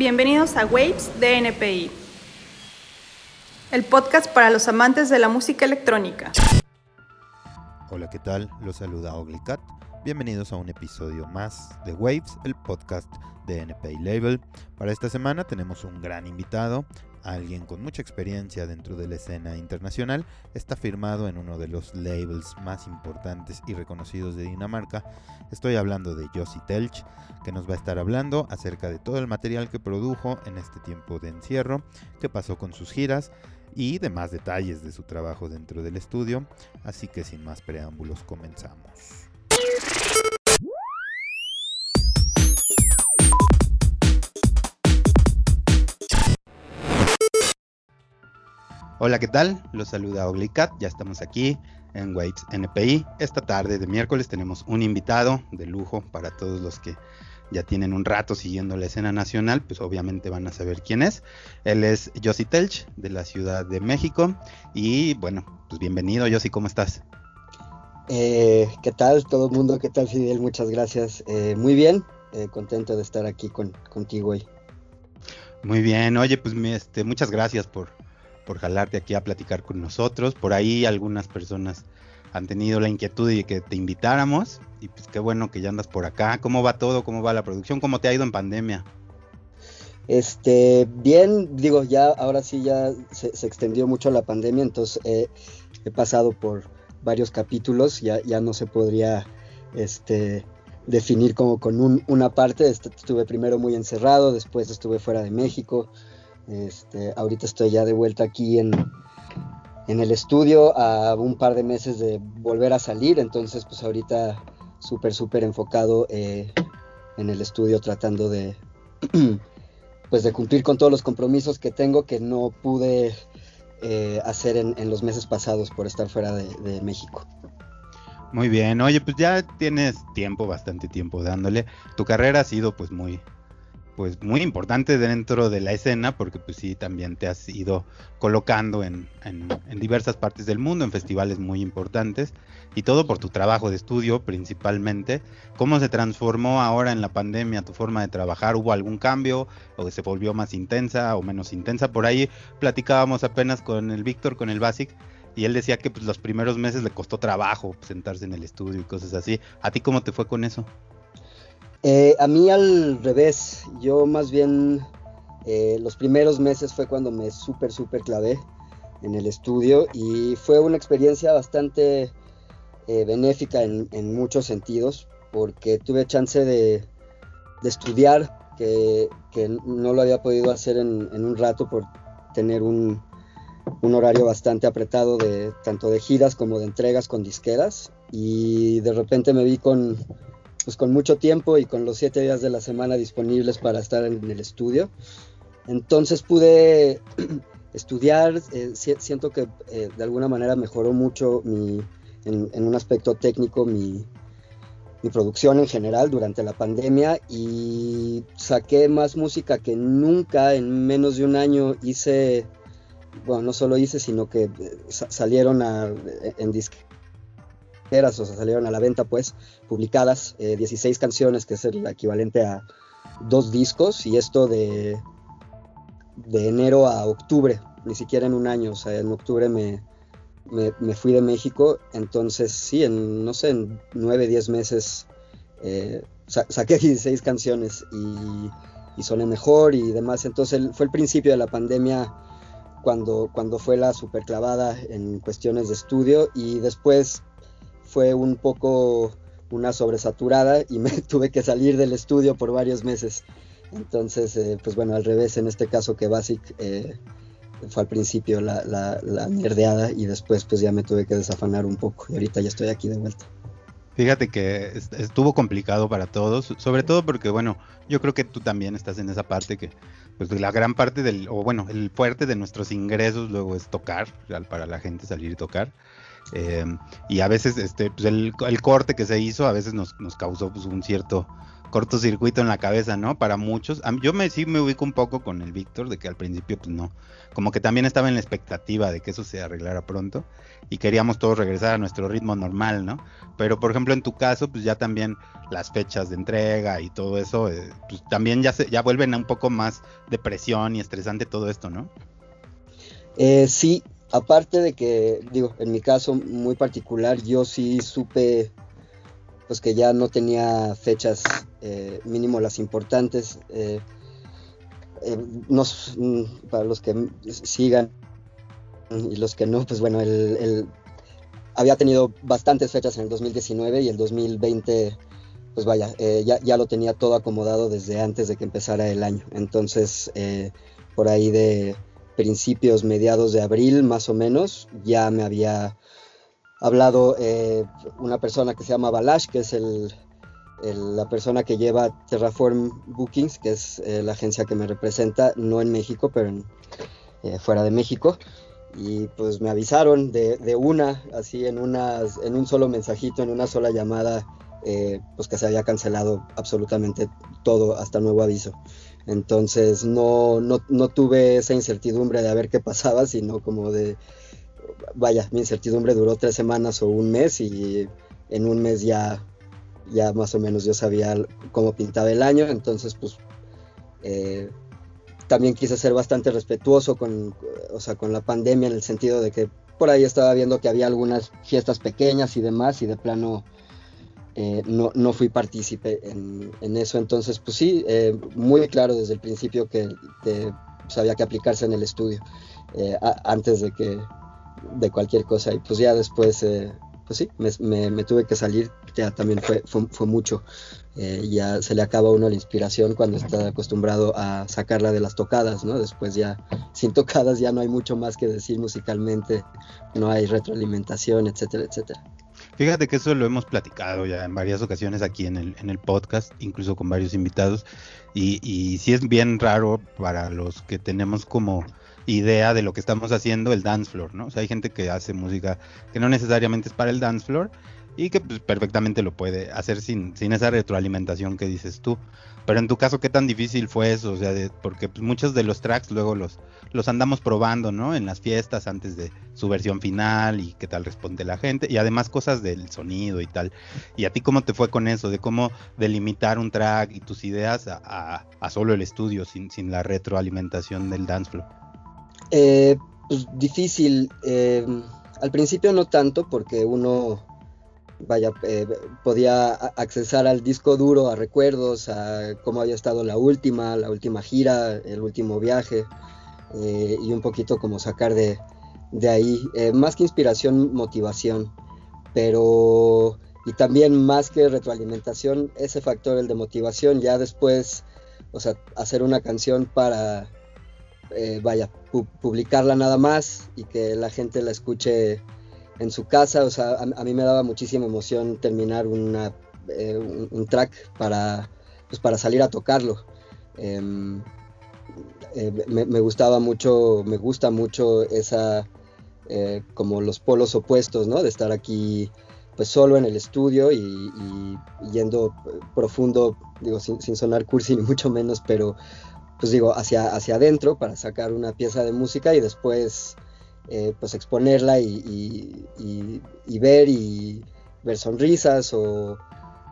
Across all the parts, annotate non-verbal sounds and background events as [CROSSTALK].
Bienvenidos a Waves de NPI, el podcast para los amantes de la música electrónica. Hola, ¿qué tal? Los saluda Oglicat. Bienvenidos a un episodio más de Waves, el podcast de NPI Label. Para esta semana tenemos un gran invitado, alguien con mucha experiencia dentro de la escena internacional, está firmado en uno de los labels más importantes y reconocidos de Dinamarca. Estoy hablando de Josie Telch, que nos va a estar hablando acerca de todo el material que produjo en este tiempo de encierro, qué pasó con sus giras y demás detalles de su trabajo dentro del estudio. Así que sin más preámbulos comenzamos. Hola, ¿qué tal? Los saluda Oglicat, ya estamos aquí en Waves NPI. Esta tarde de miércoles tenemos un invitado de lujo para todos los que ya tienen un rato siguiendo la escena nacional, pues obviamente van a saber quién es. Él es Josie Telch de la Ciudad de México y bueno, pues bienvenido Josie, ¿cómo estás? Eh, ¿Qué tal todo el mundo? ¿Qué tal Fidel? Muchas gracias. Eh, muy bien, eh, contento de estar aquí con, contigo hoy. Muy bien, oye, pues este, muchas gracias por, por jalarte aquí a platicar con nosotros. Por ahí algunas personas han tenido la inquietud de que te invitáramos y pues qué bueno que ya andas por acá. ¿Cómo va todo? ¿Cómo va la producción? ¿Cómo te ha ido en pandemia? Este, bien, digo, ya ahora sí ya se, extendió mucho la pandemia, entonces he pasado por varios capítulos, ya, ya no se podría este, definir como con una parte, estuve primero muy encerrado, después estuve fuera de México, este, ahorita estoy ya de vuelta aquí en, en el estudio a un par de meses de volver a salir, entonces pues ahorita súper, súper enfocado eh, en el estudio tratando de, [CLEARS THROAT] pues de cumplir con todos los compromisos que tengo que no pude eh, hacer en, los meses pasados por estar fuera de, de México. Muy bien, oye, pues ya tienes tiempo, bastante tiempo dándole. Tu carrera ha sido pues muy, pues muy importante dentro de la escena porque pues sí también te has ido colocando en, diversas partes del mundo, en festivales muy importantes y todo por tu trabajo de estudio principalmente. ¿Cómo se transformó ahora en la pandemia tu forma de trabajar? ¿Hubo algún cambio o se volvió más intensa o menos intensa? Por ahí platicábamos apenas con el Víctor, con el Basic y él decía que pues, los primeros meses le costó trabajo sentarse en el estudio y cosas así. ¿A ti cómo te fue con eso? Eh, a mí al revés, yo más bien eh, los primeros meses fue cuando me súper, súper clavé en el estudio y fue una experiencia bastante eh, benéfica en, muchos sentidos porque tuve chance de, estudiar que, no lo había podido hacer en, un rato por tener un, un, horario bastante apretado de tanto de giras como de entregas con disqueras. Y de repente me vi con pues con mucho tiempo y con los siete días de la semana disponibles para estar en el estudio. Entonces pude [CLEARS THROAT] estudiar, eh, siento que eh, de alguna manera mejoró mucho mi, en, un aspecto técnico mi, producción en general durante la pandemia y saqué más música que nunca en menos de un año hice, bueno, no solo hice, sino que eh, salieron a, en disque o sea, salieron a la venta pues, publicadas, 16 eh, canciones, que es el equivalente a dos discos, y esto de, de enero a octubre, ni siquiera en un año, o sea, en octubre me, me, fui de México, entonces sí, en, no sé, en 9, 10 meses eh, saqué 16 canciones y, y soné mejor y demás, entonces fue el principio de la pandemia cuando, cuando fue la superclavada en cuestiones de estudio y después fue un poco una sobresaturada y me [LAUGHS] tuve que salir del estudio por varios meses. Entonces, eh, pues bueno, al revés, en este caso que Basic eh, fue al principio la, la, nerdeada y después pues ya me tuve que desafanar un poco y ahorita ya estoy aquí de vuelta. Fíjate que estuvo complicado para todos, sobre todo porque, bueno, yo creo que tú también estás en esa parte que, pues la gran parte del, o bueno, el fuerte de nuestros ingresos luego es tocar, para la gente salir y tocar. Eh, y a veces este, pues el, corte que se hizo a veces nos, causó pues, un cierto cortocircuito en la cabeza, ¿no? Para muchos. yo me sí me ubico un poco con el Víctor, de que al principio, pues no. Como que también estaba en la expectativa de que eso se arreglara pronto. Y queríamos todos regresar a nuestro ritmo normal, ¿no? Pero por ejemplo, en tu caso, pues ya también las fechas de entrega y todo eso, eh, pues también ya se, ya vuelven a un poco más de presión y estresante todo esto, ¿no? Eh, sí, aparte de que, digo, en mi caso muy particular, yo sí supe pues que ya no tenía fechas eh, mínimo las importantes. Eh, eh, nos, mm, para los que sigan y los que no, pues bueno, el, había tenido bastantes fechas en el 2019 y el 2020, pues vaya, ya, ya, lo tenía todo acomodado desde antes de que empezara el año. Entonces, por ahí de principios, mediados de abril más o menos, ya me había hablado eh, una persona que se llama Balash, que es el, la persona que lleva Terraform Bookings, que es eh, la agencia que me representa, no en México, pero eh, fuera de México. Y pues me avisaron de, de, una, así en, unas, en un solo mensajito, en una sola llamada, pues que se había cancelado absolutamente todo hasta nuevo aviso. Entonces no, no, no tuve esa incertidumbre de a ver qué pasaba, sino como de, vaya, mi incertidumbre duró tres semanas o un mes y en un mes ya, ya más o menos yo sabía cómo pintaba el año, entonces pues eh, también quise ser bastante respetuoso con, o sea, con la pandemia en el sentido de que por ahí estaba viendo que había algunas fiestas pequeñas y demás y de plano eh, no, no, fui partícipe en, en, eso, entonces pues sí, eh, muy claro desde el principio que, que pues, había que aplicarse en el estudio antes de que de cualquier cosa. Y pues ya después, eh, pues sí, me, tuve que salir, ya también fue, fue, mucho. Eh, ya se le acaba uno la inspiración cuando está acostumbrado a sacarla de las tocadas, ¿no? Después ya, sin tocadas ya no hay mucho más que decir musicalmente, no hay retroalimentación, etcétera, etcétera. Fíjate que eso lo hemos platicado ya en varias ocasiones aquí en el, en el podcast, incluso con varios invitados, y, y sí es bien raro para los que tenemos como idea de lo que estamos haciendo el dance floor, ¿no? O sea, hay gente que hace música que no necesariamente es para el dance floor y que pues, perfectamente lo puede hacer sin, sin esa retroalimentación que dices tú. Pero en tu caso, ¿qué tan difícil fue eso? O sea, porque pues, muchos de los tracks luego los, los andamos probando, ¿no? En las fiestas antes de su versión final y qué tal responde la gente. Y además cosas del sonido y tal. ¿Y a ti cómo te fue con eso? De cómo delimitar un track y tus ideas a, a, solo el estudio, sin, sin la retroalimentación del dance floor. Eh, pues difícil. Eh, al principio no tanto porque uno, vaya, eh, podía accesar al disco duro, a recuerdos, a cómo había estado la última, la última gira, el último viaje y un poquito como sacar de, de ahí, más que inspiración, motivación, pero y también más que retroalimentación, ese factor, el de motivación, ya después, o sea, hacer una canción para eh, vaya, publicarla nada más y que la gente la escuche en su casa. O sea, a, mí me daba muchísima emoción terminar una, eh, un, track para, pues, para salir a tocarlo. Em, eh, me, gustaba mucho, me gusta mucho esa, como los polos opuestos, ¿no? De estar aquí pues solo en el estudio y, yendo profundo, digo, sin, sin, sonar cursi [LAUGHS] ni mucho menos, pero pues digo, hacia, hacia adentro para sacar una pieza de música y después eh, pues exponerla y, ver y ver sonrisas o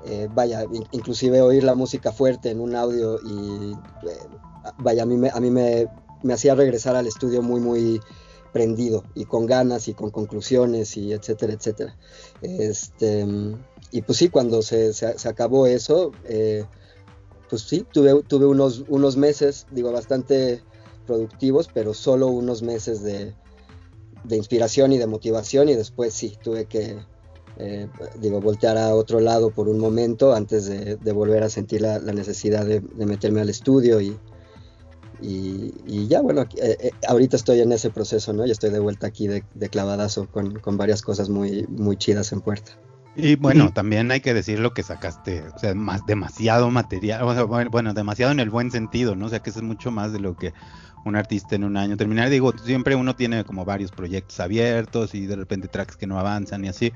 eh, vaya, inclusive oír la música fuerte en un audio y eh, vaya, a mí, me, a mí me, hacía regresar al estudio muy, muy prendido y con ganas y con conclusiones y etcétera, etcétera. Este, y pues sí, cuando se, se acabó eso, pues sí, tuve, tuve unos, unos meses, digo, bastante productivos, pero solo unos meses de, inspiración y de motivación y después sí, tuve que, eh, digo, voltear a otro lado por un momento antes de, volver a sentir la, necesidad de, meterme al estudio y, y, ya, bueno, eh, eh, ahorita estoy en ese proceso, ¿no? Y estoy de vuelta aquí de, clavadazo con, con, varias cosas muy, muy chidas en puerta. Y bueno, también hay que decir lo que sacaste, o sea, más, demasiado material, bueno, demasiado en el buen sentido, ¿no? O sea, que eso es mucho más de lo que un artista en un año terminar. Digo, siempre uno tiene como varios proyectos abiertos y de repente tracks que no avanzan y así,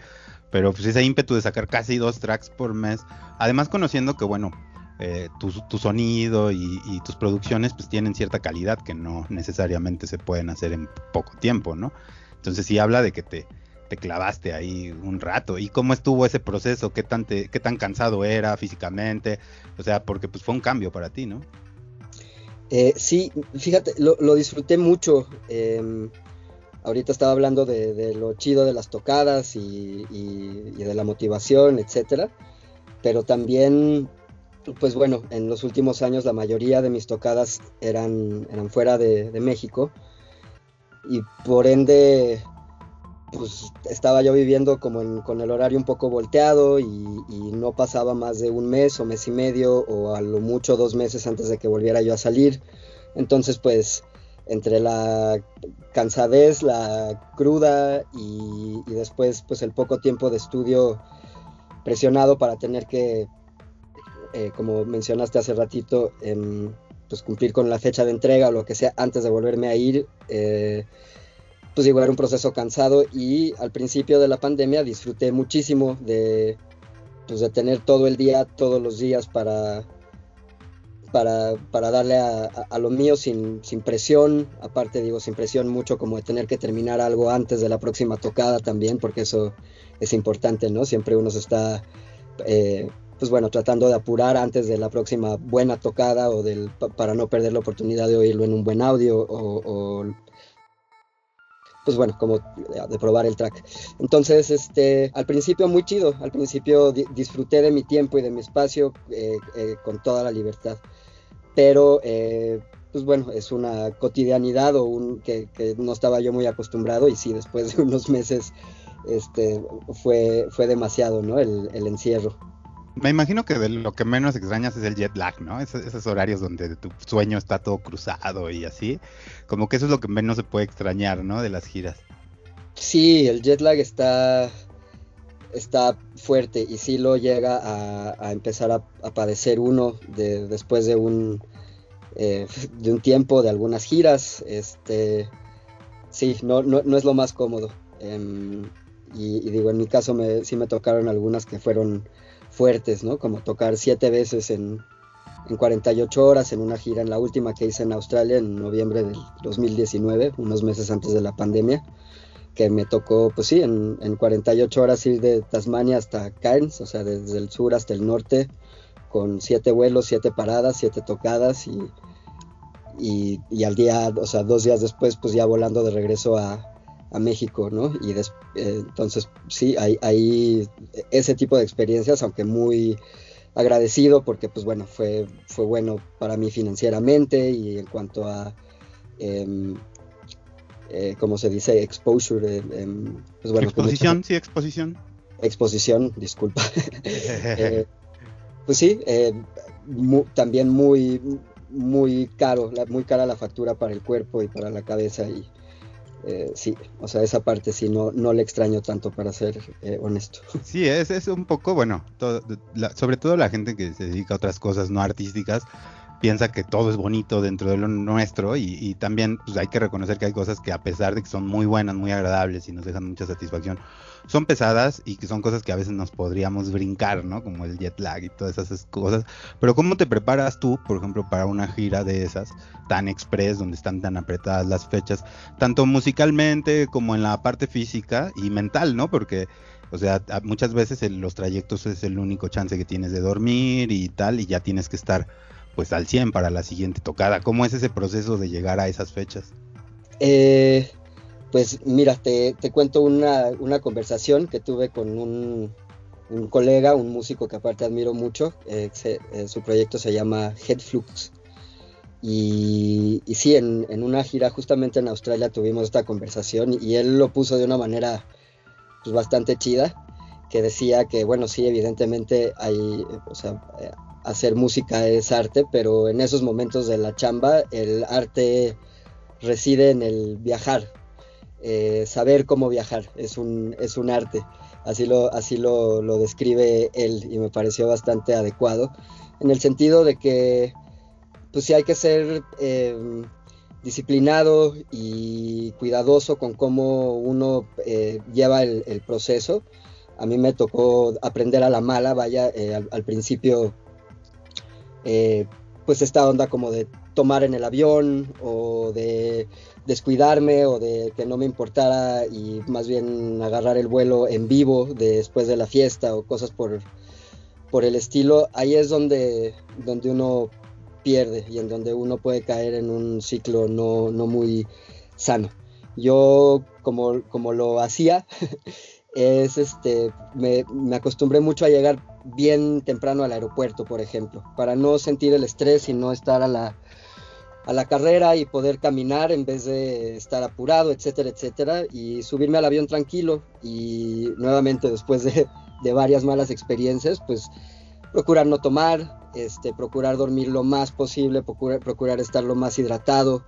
pero pues ese ímpetu de sacar casi dos tracks por mes, además conociendo que, bueno, eh, tu, sonido y, tus producciones pues tienen cierta calidad que no necesariamente se pueden hacer en poco tiempo, ¿no? Entonces sí habla de que te, te clavaste ahí un rato. ¿Y cómo estuvo ese proceso? ¿Qué tan, qué tan cansado era físicamente? O sea, porque pues fue un cambio para ti, ¿no? Eh, sí, fíjate, lo, disfruté mucho. Em, ahorita estaba hablando de, lo chido de las tocadas y, de la motivación, etcétera. Pero también pues bueno, en los últimos años la mayoría de mis tocadas eran, eran fuera de, México y por ende pues estaba yo viviendo como con el horario un poco volteado y, no pasaba más de un mes o mes y medio o a lo mucho dos meses antes de que volviera yo a salir. Entonces pues entre la cansadez, la cruda y, después pues el poco tiempo de estudio presionado para tener que eh, como mencionaste hace ratito, em, pues cumplir con la fecha de entrega o lo que sea antes de volverme a ir, eh, pues igual era un proceso cansado y al principio de la pandemia disfruté muchísimo de, pues de tener todo el día, todos los días para, para, para darle a, a, lo mío sin, sin, presión, aparte digo sin presión mucho como de tener que terminar algo antes de la próxima tocada también, porque eso es importante, ¿no? Siempre uno se está... Eh, pues bueno, tratando de apurar antes de la próxima buena tocada o del, para no perder la oportunidad de oírlo en un buen audio o, pues bueno, como de probar el track. Entonces, este, al principio muy chido, al principio disfruté de mi tiempo y de mi espacio eh, eh, con toda la libertad, pero eh, pues bueno, es una cotidianidad o un que, no estaba yo muy acostumbrado y sí, después de [LAUGHS] unos meses este, fue, fue demasiado, ¿no? El, el encierro. Me imagino que de lo que menos extrañas es el jet lag, ¿no? esos horarios donde tu sueño está todo cruzado y así. Como que eso es lo que menos se puede extrañar, ¿no? De las giras. Sí, el jet lag está, está fuerte y sí lo llega a, empezar a, padecer uno de, después de un, eh, de un tiempo, de algunas giras. Este, sí, no, no, no es lo más cómodo. Em, y, digo, en mi caso me, sí me tocaron algunas que fueron fuertes, ¿no? Como tocar siete veces en, en 48 horas en una gira, en la última que hice en Australia en noviembre del 2019, unos meses antes de la pandemia, que me tocó, pues sí, en, en 48 horas ir de Tasmania hasta Cairns, o sea, desde el sur hasta el norte, con siete vuelos, siete paradas, siete tocadas y, y, al día, o sea, dos días después, pues ya volando de regreso a, a México, ¿no? Y eh, entonces sí, hay, hay, ese tipo de experiencias, aunque muy agradecido porque pues bueno, fue, fue bueno para mí financieramente y en cuanto a, eh, eh, ¿cómo se dice? Exposure. Eh, em, pues bueno, exposición, sí, exposición. Exposición, disculpa. [LAUGHS] [LAUGHS] pues sí, también muy, muy caro, muy cara la factura para el cuerpo y para la cabeza y eh, sí, o sea, esa parte sí no, no le extraño tanto para ser eh, honesto. Sí, es, es un poco, bueno, sobre todo la gente que se dedica a otras cosas no artísticas, piensa que todo es bonito dentro de lo nuestro y, también pues, hay que reconocer que hay cosas que a pesar de que son muy buenas, muy agradables y nos dejan mucha satisfacción, son pesadas y que son cosas que a veces nos podríamos brincar, ¿no? Como el jet lag y todas esas cosas. Pero ¿cómo te preparas tú, por ejemplo, para una gira de esas tan express, donde están tan apretadas las fechas, tanto musicalmente como en la parte física y mental, ¿no? Porque o sea, muchas veces los trayectos es el único chance que tienes de dormir y tal, y ya tienes que estar pues al 100 para la siguiente tocada. ¿Cómo es ese proceso de llegar a esas fechas? Eh, pues mira, te, cuento una, conversación que tuve con un, colega, un músico que aparte admiro mucho. Eh, eh, su proyecto se llama Headflux. Y, y sí, en, en, una gira justamente en Australia tuvimos esta conversación y él lo puso de una manera pues, bastante chida, que decía que, bueno, sí, evidentemente hay, sea, hacer música es arte, pero en esos momentos de la chamba el arte reside en el viajar, eh, saber cómo viajar, es un, es un arte. Así, lo, así lo, describe él y me pareció bastante adecuado, en el sentido de que pues sí hay que ser eh, disciplinado y cuidadoso con cómo uno eh, lleva el, proceso. A mí me tocó aprender a la mala, vaya, al, principio eh, pues esta onda como de tomar en el avión o de descuidarme o de que no me importara y más bien agarrar el vuelo en vivo después de la fiesta o cosas por, por el estilo, ahí es donde, donde uno pierde y en donde uno puede caer en un ciclo no, no muy sano. Yo como, como lo hacía, [LAUGHS] es este, me, me, acostumbré mucho a llegar bien temprano al aeropuerto, por ejemplo, para no sentir el estrés y no estar a la, a la carrera y poder caminar en vez de estar apurado, etcétera, etcétera, y subirme al avión tranquilo. Y nuevamente después de, de varias malas experiencias, pues procurar no tomar, este, procurar dormir lo más posible, procurar, estar lo más hidratado,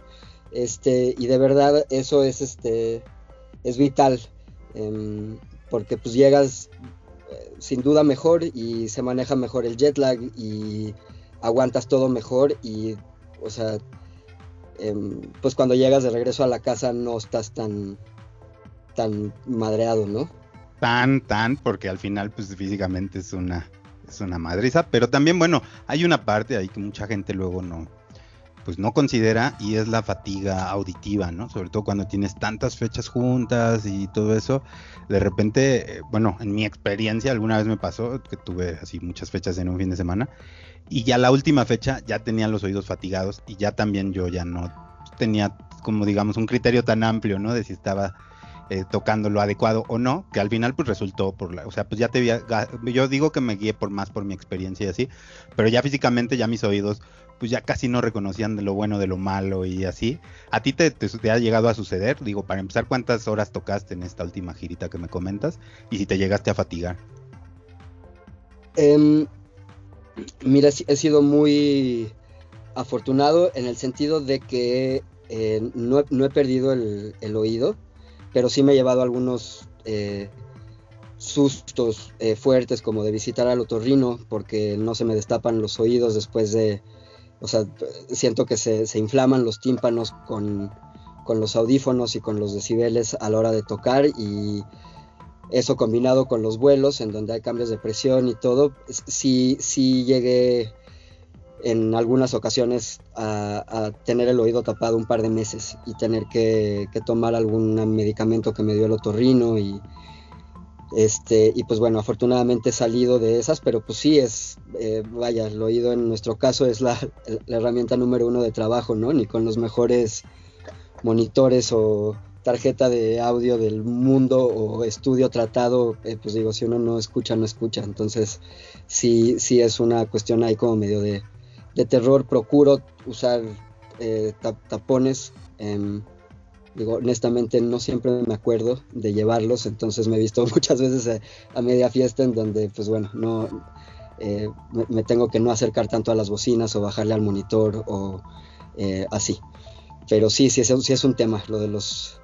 este, y de verdad eso es, este, es vital, em, porque pues llegas sin duda mejor y se maneja mejor el jet lag y aguantas todo mejor y, o sea, em, pues cuando llegas de regreso a la casa no estás tan, tan madreado, ¿no? Tan, tan, porque al final pues físicamente es una, es una madriza, pero también bueno, hay una parte ahí que mucha gente luego no, pues no considera y es la fatiga auditiva, ¿no? Sobre todo cuando tienes tantas fechas juntas y todo eso, de repente, eh, bueno, en mi experiencia alguna vez me pasó que tuve así muchas fechas en un fin de semana y ya la última fecha ya tenía los oídos fatigados y ya también yo ya no tenía como digamos un criterio tan amplio, ¿no? De si estaba eh, tocando lo adecuado o no, que al final pues resultó por la, o sea, pues ya te yo digo que me guié por más por mi experiencia y así, pero ya físicamente ya mis oídos pues ya casi no reconocían de lo bueno de lo malo y así. ¿A ti te, te, ha llegado a suceder? Digo, para empezar, ¿cuántas horas tocaste en esta última girita que me comentas? Y si te llegaste a fatigar. Eh, mira, he sido muy afortunado en el sentido de que eh, no, no, he perdido el, el, oído, pero sí me he llevado algunos eh, sustos eh, fuertes como de visitar al otorrino porque no se me destapan los oídos después de o sea, siento que se, se inflaman los tímpanos con, con, los audífonos y con los decibeles a la hora de tocar y eso combinado con los vuelos en donde hay cambios de presión y todo, sí, sí llegué en algunas ocasiones a, a, tener el oído tapado un par de meses y tener que, que tomar algún medicamento que me dio el otorrino y, este, y pues bueno, afortunadamente he salido de esas, pero pues sí es, eh, vaya, el oído en nuestro caso es la, [LAUGHS] la, herramienta número uno de trabajo, ¿no? Ni con los mejores monitores o tarjeta de audio del mundo o estudio tratado, eh, pues digo, si uno no escucha, no escucha. Entonces sí, sí es una cuestión ahí como medio de, de terror. Procuro usar eh, tapones. Digo, honestamente no siempre me acuerdo de llevarlos, entonces me he visto [LAUGHS] muchas veces a, a media fiesta en donde, pues bueno, no eh, me, me, tengo que no acercar tanto a las bocinas o bajarle al monitor o eh, así. Pero sí, sí es, sí es un tema lo de los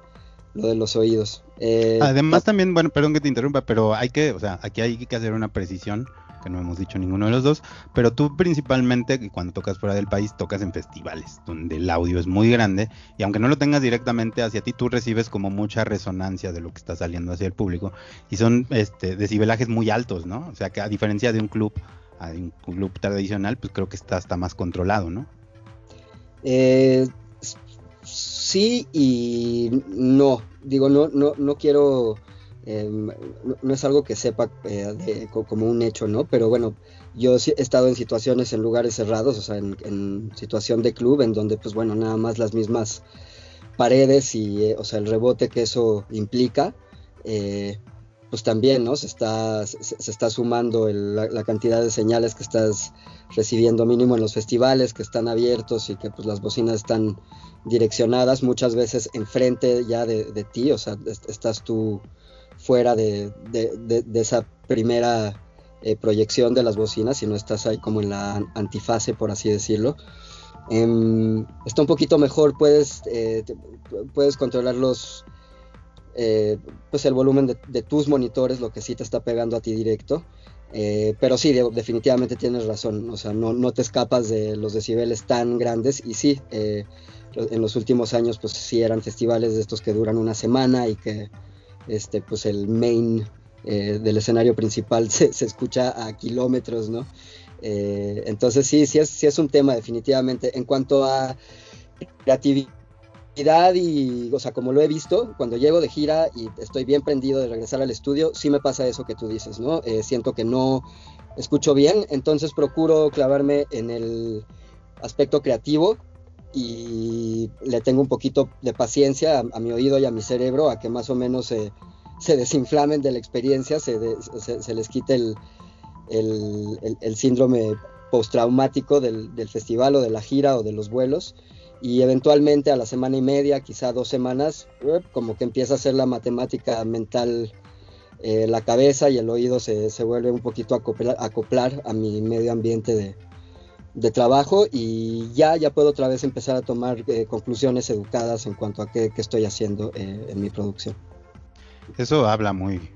lo de los oídos. Eh, Además también, bueno, perdón que te interrumpa, pero hay que, o sea, aquí hay que hacer una precisión que no hemos dicho ninguno de los dos, pero tú principalmente cuando tocas fuera del país tocas en festivales, donde el audio es muy grande y aunque no lo tengas directamente hacia ti, tú recibes como mucha resonancia de lo que está saliendo hacia el público y son este, decibelajes muy altos, ¿no? O sea que a diferencia de un club, un club tradicional, pues creo que está hasta más controlado, ¿no? Eh, sí y no, digo, no, no, no quiero eh, no, es algo que sepa eh, como un hecho, ¿no? Pero bueno, yo he estado en situaciones en lugares cerrados, o sea, en, situación de club, en donde, pues bueno, nada más las mismas paredes y, eh, o sea, el rebote que eso implica, eh, pues también, ¿no? Se está, se, está sumando el, la, la, cantidad de señales que estás recibiendo mínimo en los festivales, que están abiertos y que pues las bocinas están direccionadas muchas veces enfrente ya de, de ti, o sea, estás tú fuera de, de, de, de esa primera eh, proyección de las bocinas, y no estás ahí como en la antifase, por así decirlo. Eh, está un poquito mejor, puedes, eh, te, puedes controlar los, eh, pues el volumen de, tus monitores, lo que sí te está pegando a ti directo. Eh, pero sí, de, definitivamente tienes razón, o sea, no, no, te escapas de los decibeles tan grandes y sí, eh, en los últimos años pues sí eran festivales de estos que duran una semana y que este, pues el main eh, del escenario principal [LAUGHS] se, escucha a kilómetros, ¿no? Eh, entonces sí, sí es, sí es un tema definitivamente. En cuanto a creatividad y, o sea, como lo he visto, cuando llego de gira y estoy bien prendido de regresar al estudio, sí me pasa eso que tú dices, ¿no? Eh, siento que no escucho bien, entonces procuro clavarme en el aspecto creativo y le tengo un poquito de paciencia a, mi oído y a mi cerebro a que más o menos se, se desinflamen de la experiencia, se, se, les quite el, el, el, síndrome postraumático del, del, festival o de la gira o de los vuelos. Y eventualmente a la semana y media, quizá dos semanas, como que empieza a hacer la matemática mental eh, la cabeza y el oído se, se vuelve un poquito a acoplar, acoplar, a mi medio ambiente de, de, trabajo y ya, ya puedo otra vez empezar a tomar eh, conclusiones educadas en cuanto a qué, qué estoy haciendo eh, en mi producción. Eso habla muy,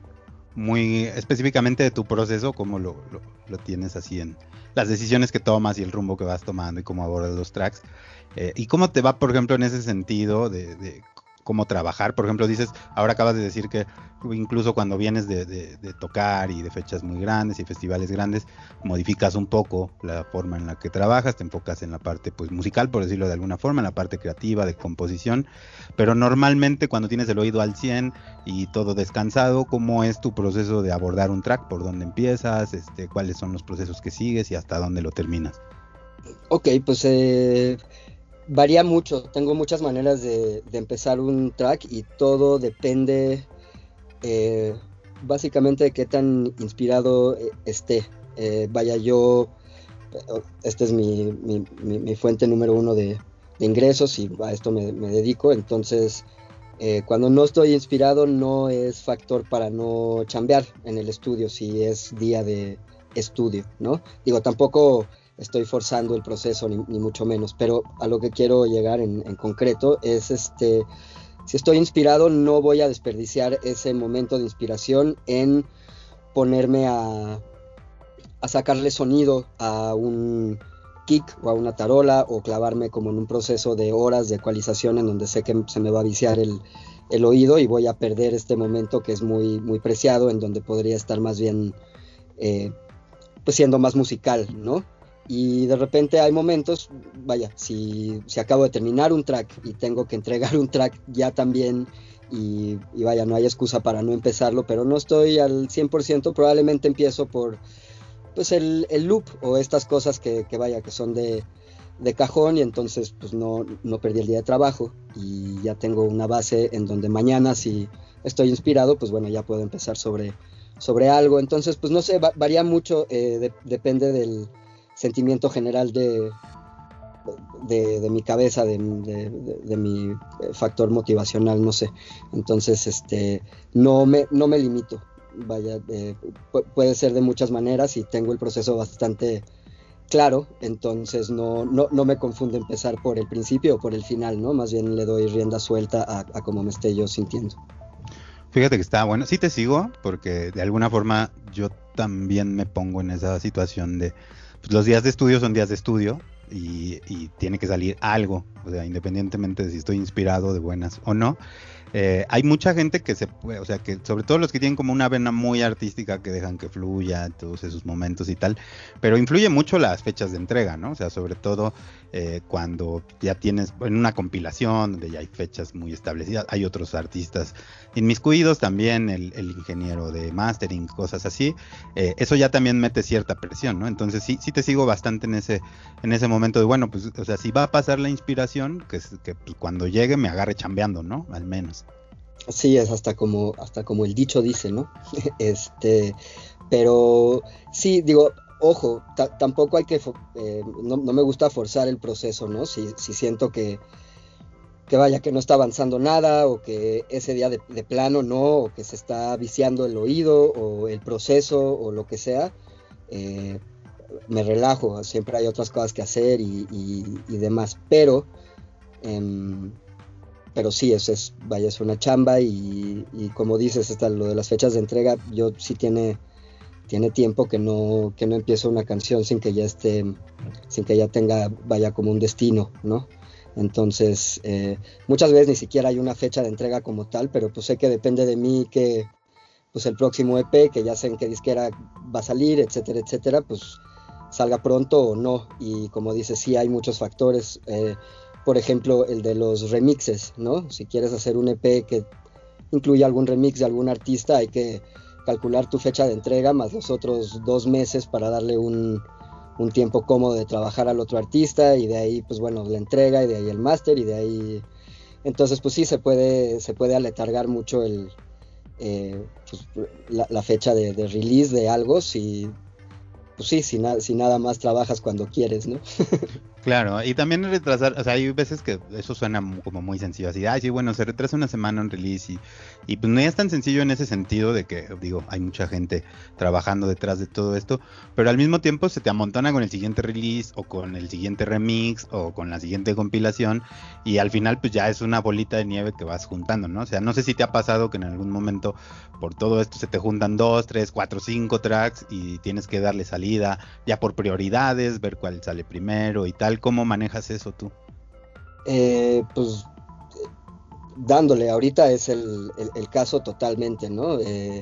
muy específicamente de tu proceso, cómo lo, lo, tienes así en las decisiones que tomas y el rumbo que vas tomando y cómo abordas los tracks. Eh, ¿Y cómo te va, por ejemplo, en ese sentido de cómo trabajar. Por ejemplo, dices, ahora acabas de decir que incluso cuando vienes de, tocar y de fechas muy grandes y festivales grandes, modificas un poco la forma en la que trabajas, te enfocas en la parte pues musical, por decirlo de alguna forma, en la parte creativa, de composición, pero normalmente cuando tienes el oído al 100 y todo descansado, ¿cómo es tu proceso de abordar un track? ¿Por dónde empiezas? Este, ¿Cuáles son los procesos que sigues y hasta dónde lo terminas? Ok, pues... Eh varía mucho, tengo muchas maneras de, empezar un track y todo depende eh, básicamente de qué tan inspirado eh, esté. Eh, vaya, yo, esta es mi, fuente número uno de, ingresos y a esto me, me dedico, entonces cuando no estoy inspirado no es factor para no chambear en el estudio, si es día de estudio, ¿no? Digo, tampoco estoy forzando el proceso, ni, mucho menos, pero a lo que quiero llegar en, concreto es este, si estoy inspirado, no voy a desperdiciar ese momento de inspiración en ponerme a, a sacarle sonido a un kick o a una tarola o clavarme como en un proceso de horas de ecualización en donde sé que se me va a viciar el, el oído y voy a perder este momento que es muy, muy preciado, en donde podría estar más bien eh, pues siendo más musical, ¿no? Y de repente hay momentos, vaya, si, si, acabo de terminar un track y tengo que entregar un track ya también, y, vaya, no hay excusa para no empezarlo, pero no estoy al 100%, probablemente empiezo por pues el, loop o estas cosas que, vaya, que son de, de, cajón y entonces pues no, no perdí el día de trabajo y ya tengo una base en donde mañana si estoy inspirado, pues bueno, ya puedo empezar sobre, sobre algo. Entonces, pues no sé, varía mucho, eh, depende del sentimiento general de, de, mi cabeza, de, mi factor motivacional, no sé. Entonces, este, no me, no me limito. Vaya, eh, puede ser de muchas maneras y tengo el proceso bastante claro, entonces no, no, no, me confunde empezar por el principio o por el final, ¿no? Más bien le doy rienda suelta a, a como me esté yo sintiendo. Fíjate que está bueno, sí te sigo, porque de alguna forma yo también me pongo en esa situación de, los días de estudio son días de estudio y, y, tiene que salir algo, o sea, independientemente de si estoy inspirado de buenas o no. Eh, hay mucha gente que se puede, o sea, que sobre todo los que tienen como una vena muy artística que dejan que fluya todos esos momentos y tal, pero influye mucho las fechas de entrega, ¿no? O sea, sobre todo eh, cuando ya tienes en una compilación donde ya hay fechas muy establecidas, hay otros artistas inmiscuidos también, el, el ingeniero de mastering, cosas así, eh, eso ya también mete cierta presión, ¿no? Entonces sí, sí te sigo bastante en ese, en ese momento de, bueno, pues, o sea, si va a pasar la inspiración, que, que pues, cuando llegue me agarre chambeando, ¿no? Al menos. Sí, es hasta como, hasta como el dicho dice, ¿no? [LAUGHS] este, pero sí, digo, ojo, tampoco hay que, eh, no, me gusta forzar el proceso, ¿no? Si, si siento que, que, vaya, que no está avanzando nada, o que ese día de, plano no, o que se está viciando el oído, o el proceso, o lo que sea, eh, me relajo, siempre hay otras cosas que hacer y, y, demás, pero... Em, pero sí, es, es, vaya, es una chamba y, como dices, está lo de las fechas de entrega, yo sí tiene, tiene tiempo que no, que no empiezo una canción sin que ya esté, sin que ya tenga, vaya como un destino, ¿no? Entonces, eh, muchas veces ni siquiera hay una fecha de entrega como tal, pero pues sé que depende de mí que, pues el próximo EP, que ya sé en qué disquera va a salir, etcétera, etcétera, pues salga pronto o no. Y como dice, sí hay muchos factores. Eh, por ejemplo, el de los remixes, ¿no? Si quieres hacer un EP que incluye algún remix de algún artista, hay que calcular tu fecha de entrega más los otros dos meses para darle un, un tiempo cómodo de trabajar al otro artista y de ahí, pues bueno, la entrega y de ahí el máster y de ahí... Entonces, pues sí, se puede, se puede aletargar mucho el, eh, pues, la, fecha de, release de algo si, pues sí, si nada más trabajas cuando quieres, ¿no? [LAUGHS] Claro, y también retrasar, o sea, hay veces que eso suena como muy sencillo, así, ay, sí, bueno, se retrasa una semana en release y, y pues no es tan sencillo en ese sentido de que, digo, hay mucha gente trabajando detrás de todo esto, pero al mismo tiempo se te amontona con el siguiente release o con el siguiente remix o con la siguiente compilación y al final pues ya es una bolita de nieve que vas juntando, ¿no? O sea, no sé si te ha pasado que en algún momento por todo esto se te juntan dos, tres, cuatro, cinco tracks y tienes que darle salida ya por prioridades, ver cuál sale primero y tal ¿Cómo manejas eso tú? Eh, pues dándole, ahorita es el, caso totalmente, ¿no? Eh,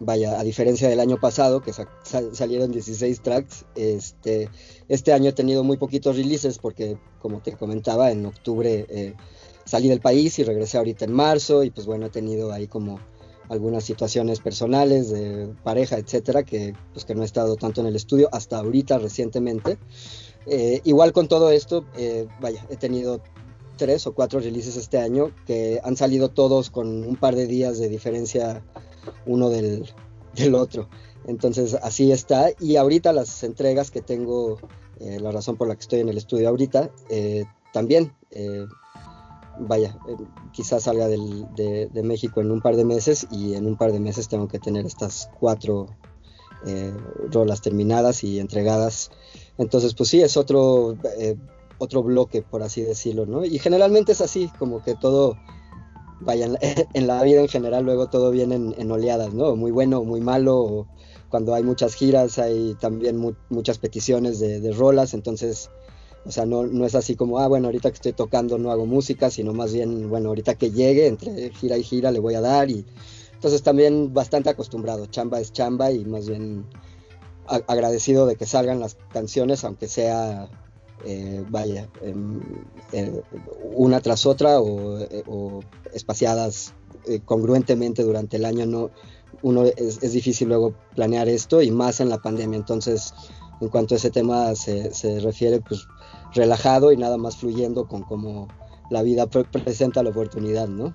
vaya, a diferencia del año pasado, que salieron 16 tracks, este, este año he tenido muy poquitos releases porque, como te comentaba, en octubre eh, salí del país y regresé ahorita en marzo y pues bueno, he tenido ahí como algunas situaciones personales de pareja, etcétera, que pues que no he estado tanto en el estudio hasta ahorita recientemente. Eh, igual con todo esto, eh, vaya, he tenido tres o cuatro releases este año que han salido todos con un par de días de diferencia uno del, otro. Entonces así está. Y ahorita las entregas que tengo, eh, la razón por la que estoy en el estudio ahorita, también, vaya, quizás salga de, México en un par de meses y en un par de meses tengo que tener estas cuatro rolas terminadas y entregadas entonces, pues sí, es otro, eh, otro bloque, por así decirlo, ¿no? Y generalmente es así, como que todo, vaya, en la, [LAUGHS] vida en general luego todo viene en, oleadas, ¿no? Muy bueno o muy malo, cuando hay muchas giras hay también muchas peticiones de, rolas, entonces, o sea, no, no es así como, ah, bueno, ahorita que estoy tocando no hago música, sino más bien, bueno, ahorita que llegue, entre gira y gira le voy a dar y... Entonces también bastante acostumbrado, chamba es chamba y más bien agradecido de que salgan las canciones, aunque sea, eh, vaya, una tras otra o, eh, espaciadas eh, congruentemente durante el año. No, uno es, difícil luego planear esto y más en la pandemia. Entonces, en cuanto a ese tema se, se refiere, pues relajado y nada más fluyendo con cómo la vida presenta la oportunidad, ¿no?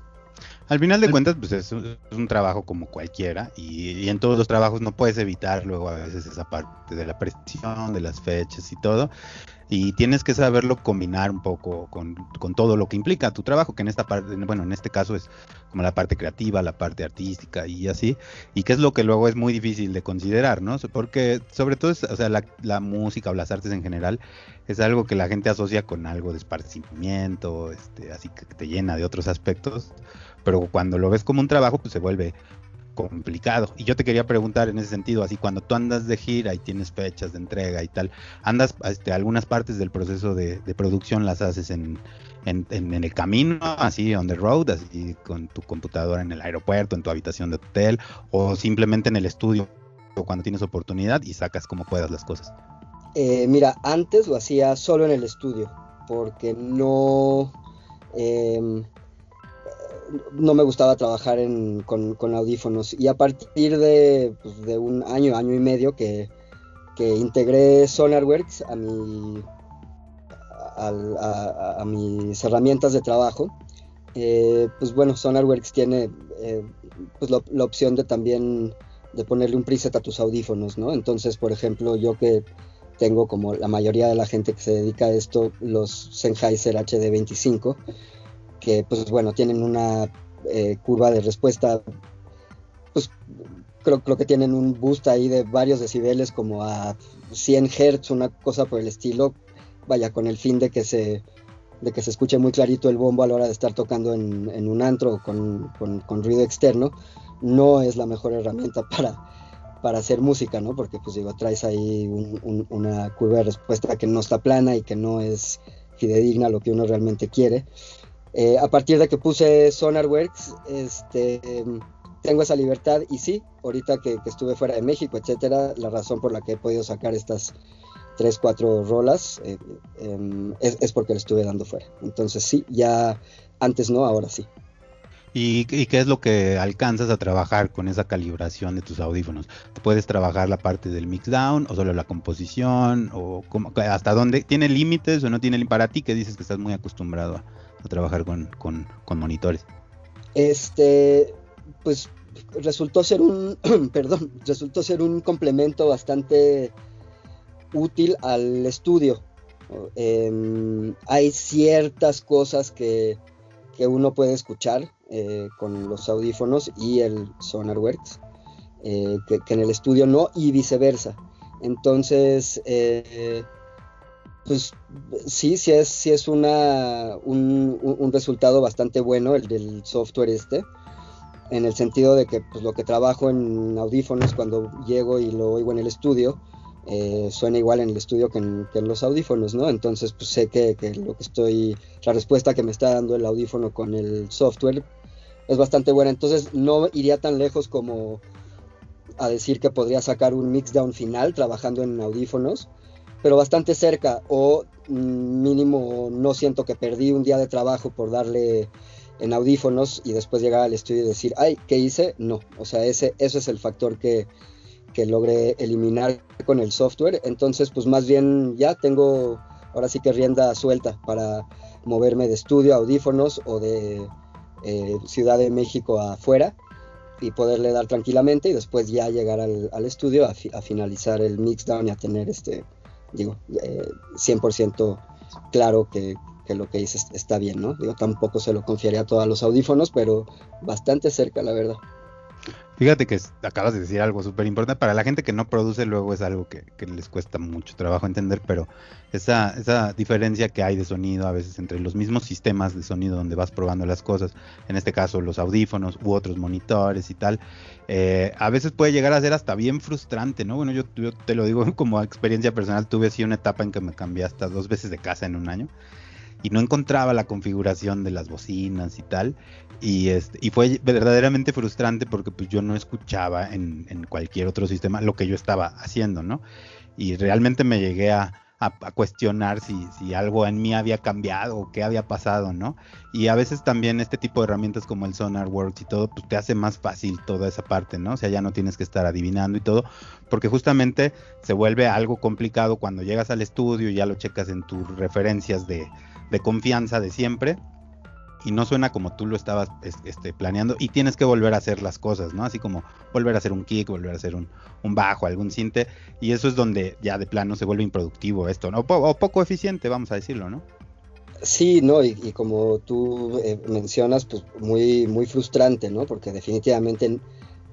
Al final de cuentas, pues es un, trabajo como cualquiera y, en todos los trabajos no puedes evitar luego a veces esa parte de la presión, de las fechas y todo. Y tienes que saberlo combinar un poco con, todo lo que implica tu trabajo, que en esta parte, bueno, en este caso es como la parte creativa, la parte artística y así, y que es lo que luego es muy difícil de considerar, ¿no? Porque sobre todo, o sea, la, la música o las artes en general es algo que la gente asocia con algo de esparcimiento, este, así que te llena de otros aspectos pero cuando lo ves como un trabajo, pues se vuelve complicado. Y yo te quería preguntar en ese sentido, así cuando tú andas de gira y tienes fechas de entrega y tal, andas, este, algunas partes del proceso de, producción las haces en, en, el camino, así on the road, así con tu computadora en el aeropuerto, en tu habitación de hotel, o simplemente en el estudio cuando tienes oportunidad y sacas como puedas las cosas. Eh, mira, antes lo hacía solo en el estudio, porque no... Em, no me gustaba trabajar con, audífonos. Y a partir de, pues, de, un año, año y medio que, integré SonarWorks a, mi, mis herramientas de trabajo, eh, pues bueno, SonarWorks tiene eh, pues la, opción de también de ponerle un preset a tus audífonos, ¿no? Entonces, por ejemplo, yo que tengo como la mayoría de la gente que se dedica a esto, los Sennheiser HD25, que pues bueno, tienen una eh, curva de respuesta, pues creo, creo, que tienen un boost ahí de varios decibeles como a 100 Hz, una cosa por el estilo, vaya, con el fin de que se, de que se escuche muy clarito el bombo a la hora de estar tocando en, un antro con, con, ruido externo, no es la mejor herramienta [LAUGHS] para, para hacer música, ¿no? Porque pues digo, traes ahí una curva de respuesta que no está plana y que no es fidedigna a lo que uno realmente quiere. Eh, a partir de que puse SonarWorks, este, tengo esa libertad y sí, ahorita que, estuve fuera de México, etcétera, la razón por la que he podido sacar estas tres, cuatro rolas, eh, em, es, porque le estuve dando fuera. Entonces sí, ya antes no, ahora sí. ¿Y, qué es lo que alcanzas a trabajar con esa calibración de tus audífonos? ¿Puedes trabajar la parte del mixdown o solo la composición? o ¿Hasta dónde? ¿Tiene límites o no tiene para ti que dices que estás muy acostumbrado a, trabajar con, con monitores? Este, pues resultó ser un, [CLEARS THROAT] perdón, resultó ser un complemento bastante útil al estudio. Em, hay ciertas cosas que, uno puede escuchar eh, con los audífonos y el SonarWorks, eh, que, en el estudio no, y viceversa. Entonces, eh, pues sí, sí es, sí es una, un, un, resultado bastante bueno el del software este en el sentido de que pues, lo que trabajo en audífonos cuando llego y lo oigo en el estudio, eh, suena igual en el estudio que en, los audífonos, ¿no? Entonces, pues sé que, lo que estoy, la respuesta que me está dando el audífono con el software es bastante buena. Entonces, no iría tan lejos como a decir que podría sacar un mixdown final trabajando en audífonos, pero bastante cerca, o mm, mínimo no siento que perdí un día de trabajo por darle en audífonos y después llegar al estudio y decir, ay, ¿qué hice? No, o sea, ese, eso es el factor que, que logré eliminar con el software. Entonces, pues más bien ya tengo ahora sí que rienda suelta para moverme de estudio a audífonos o de eh, Ciudad de México afuera y poderle dar tranquilamente y después ya llegar al, estudio a, finalizar el mixdown y a tener este, digo, 100% eh, claro que, que lo que dices está bien, ¿no? Digo, tampoco se lo confiaría a todos los audífonos, pero bastante cerca, la verdad. Fíjate que acabas de decir algo súper importante. Para la gente que no produce, luego es algo que, les cuesta mucho trabajo entender, pero esa, diferencia que hay de sonido a veces entre los mismos sistemas de sonido donde vas probando las cosas, en este caso los audífonos u otros monitores y tal, eh, a veces puede llegar a ser hasta bien frustrante, ¿no? Bueno, yo, yo te lo digo [LAUGHS] como experiencia personal, tuve así una etapa en que me cambié hasta dos veces de casa en un año y no encontraba la configuración de las bocinas y tal. Y, este, y fue verdaderamente frustrante porque pues yo no escuchaba en, en, cualquier otro sistema lo que yo estaba haciendo, ¿no? Y realmente me llegué a, a, cuestionar si, si, algo en mí había cambiado o qué había pasado, ¿no? Y a veces también este tipo de herramientas como el SonarWorks y todo, pues te hace más fácil toda esa parte, ¿no? O sea, ya no tienes que estar adivinando y todo, porque justamente se vuelve algo complicado cuando llegas al estudio y ya lo checas en tus referencias de, de confianza de siempre y no suena como tú lo estabas este, planeando y tienes que volver a hacer las cosas, ¿no? Así como volver a hacer un kick, volver a hacer un, bajo, algún cinte y eso es donde ya de plano se vuelve improductivo esto, ¿no? O, poco eficiente, vamos a decirlo, ¿no? Sí, no, y, como tú eh, mencionas, pues muy, muy frustrante, ¿no? Porque definitivamente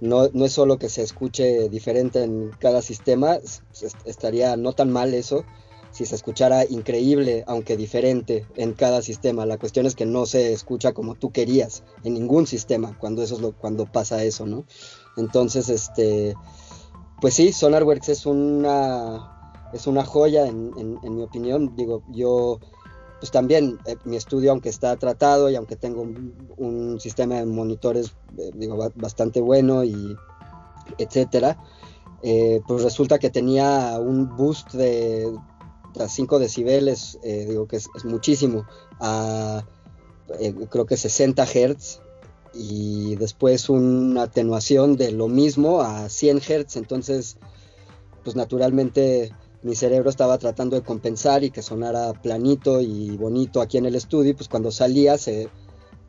no, no es solo que se escuche diferente en cada sistema, estaría no tan mal eso, si se escuchara increíble, aunque diferente en cada sistema. La cuestión es que no se escucha como tú querías en ningún sistema cuando eso es lo cuando pasa eso, ¿no? Entonces, este, pues sí, SonarWorks es una es una joya en, mi opinión. Digo, yo pues también eh, mi estudio, aunque está tratado y aunque tengo un, sistema de monitores, eh, digo, bastante bueno y etcétera, eh, pues resulta que tenía un boost de a 5 decibeles, eh, digo que es, muchísimo, a eh, creo que 60 Hz y después una atenuación de lo mismo a 100 Hz, entonces pues naturalmente mi cerebro estaba tratando de compensar y que sonara planito y bonito aquí en el estudio y pues cuando salía se,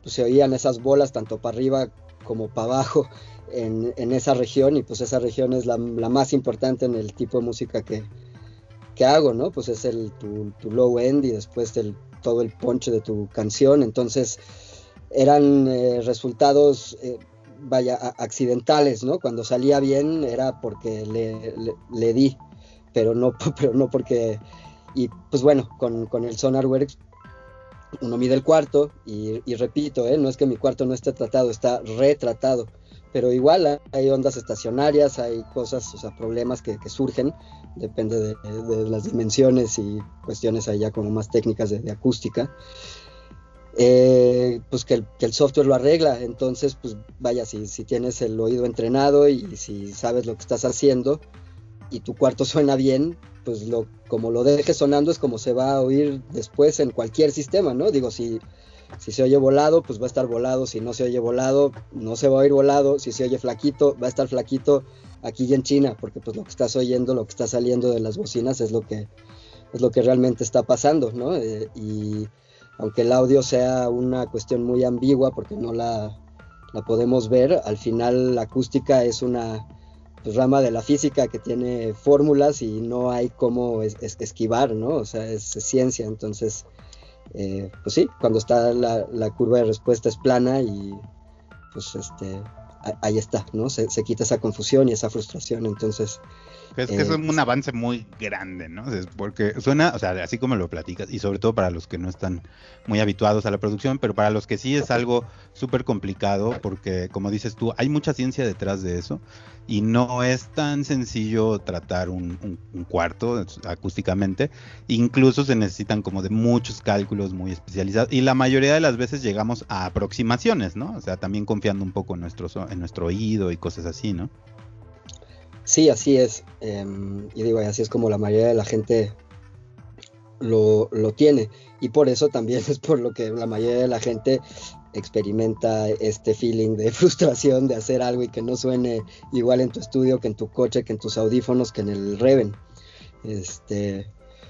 pues, se oían esas bolas tanto para arriba como para abajo en, esa región y pues esa región es la, la, más importante en el tipo de música que, ¿qué hago, no? Pues es el, tu, low end y después el, todo el ponche de tu canción. Entonces eran eh, resultados, eh, vaya, accidentales, ¿no? Cuando salía bien era porque le, di, pero no, [LAUGHS] pero no porque... Y pues bueno, con, con el SonarWorks uno mide el cuarto y, y repito, ¿eh? no es que mi cuarto no esté tratado, está retratado pero igual hay ondas estacionarias, hay cosas, o sea, problemas que, surgen, depende de, las dimensiones y cuestiones allá como más técnicas de, acústica. Eh, pues que el, software lo arregla, entonces pues vaya, si, si tienes el oído entrenado y si sabes lo que estás haciendo, y tu cuarto [LAUGHS] suena bien, pues lo, como lo dejes sonando es como se va a oír después en cualquier sistema, ¿no? Digo, si, si se oye volado, pues va a estar volado, si no se oye volado, no se va a oír volado, si se oye flaquito, va a estar flaquito aquí y en China, porque pues lo que estás oyendo, lo que está saliendo de las bocinas es lo que, es lo que realmente está pasando, ¿no? Eh, y aunque el audio sea una cuestión muy ambigua, porque no la, la podemos ver, al final la acústica es una pues, rama de la física que tiene fórmulas y no hay cómo esquivar, ¿no? O sea, es, ciencia, entonces, eh, pues sí, cuando está la, la, curva de respuesta es plana y pues este, ahí está, ¿no? Se, se quita esa confusión y esa frustración, entonces es que es un avance muy grande, ¿no? porque suena, o sea, así como lo platicas, y sobre todo para los que no están muy habituados a la producción, pero para los que sí es algo súper complicado, porque como dices tú, hay mucha ciencia detrás de eso, y no es tan sencillo tratar un, cuarto acústicamente, incluso se necesitan como de muchos cálculos muy especializados, y la mayoría de las veces llegamos a aproximaciones, ¿no? O sea, también confiando un poco en nuestro, en nuestro oído y cosas así, ¿no? Sí, así es. Em, y digo, así es como la mayoría de la gente lo, tiene. Y por eso también [LAUGHS] es por lo que la mayoría de la gente experimenta este feeling de [LAUGHS] frustración de hacer algo y que no suene igual en tu estudio, que en tu coche, que en tus audífonos, que en el Reven. Este,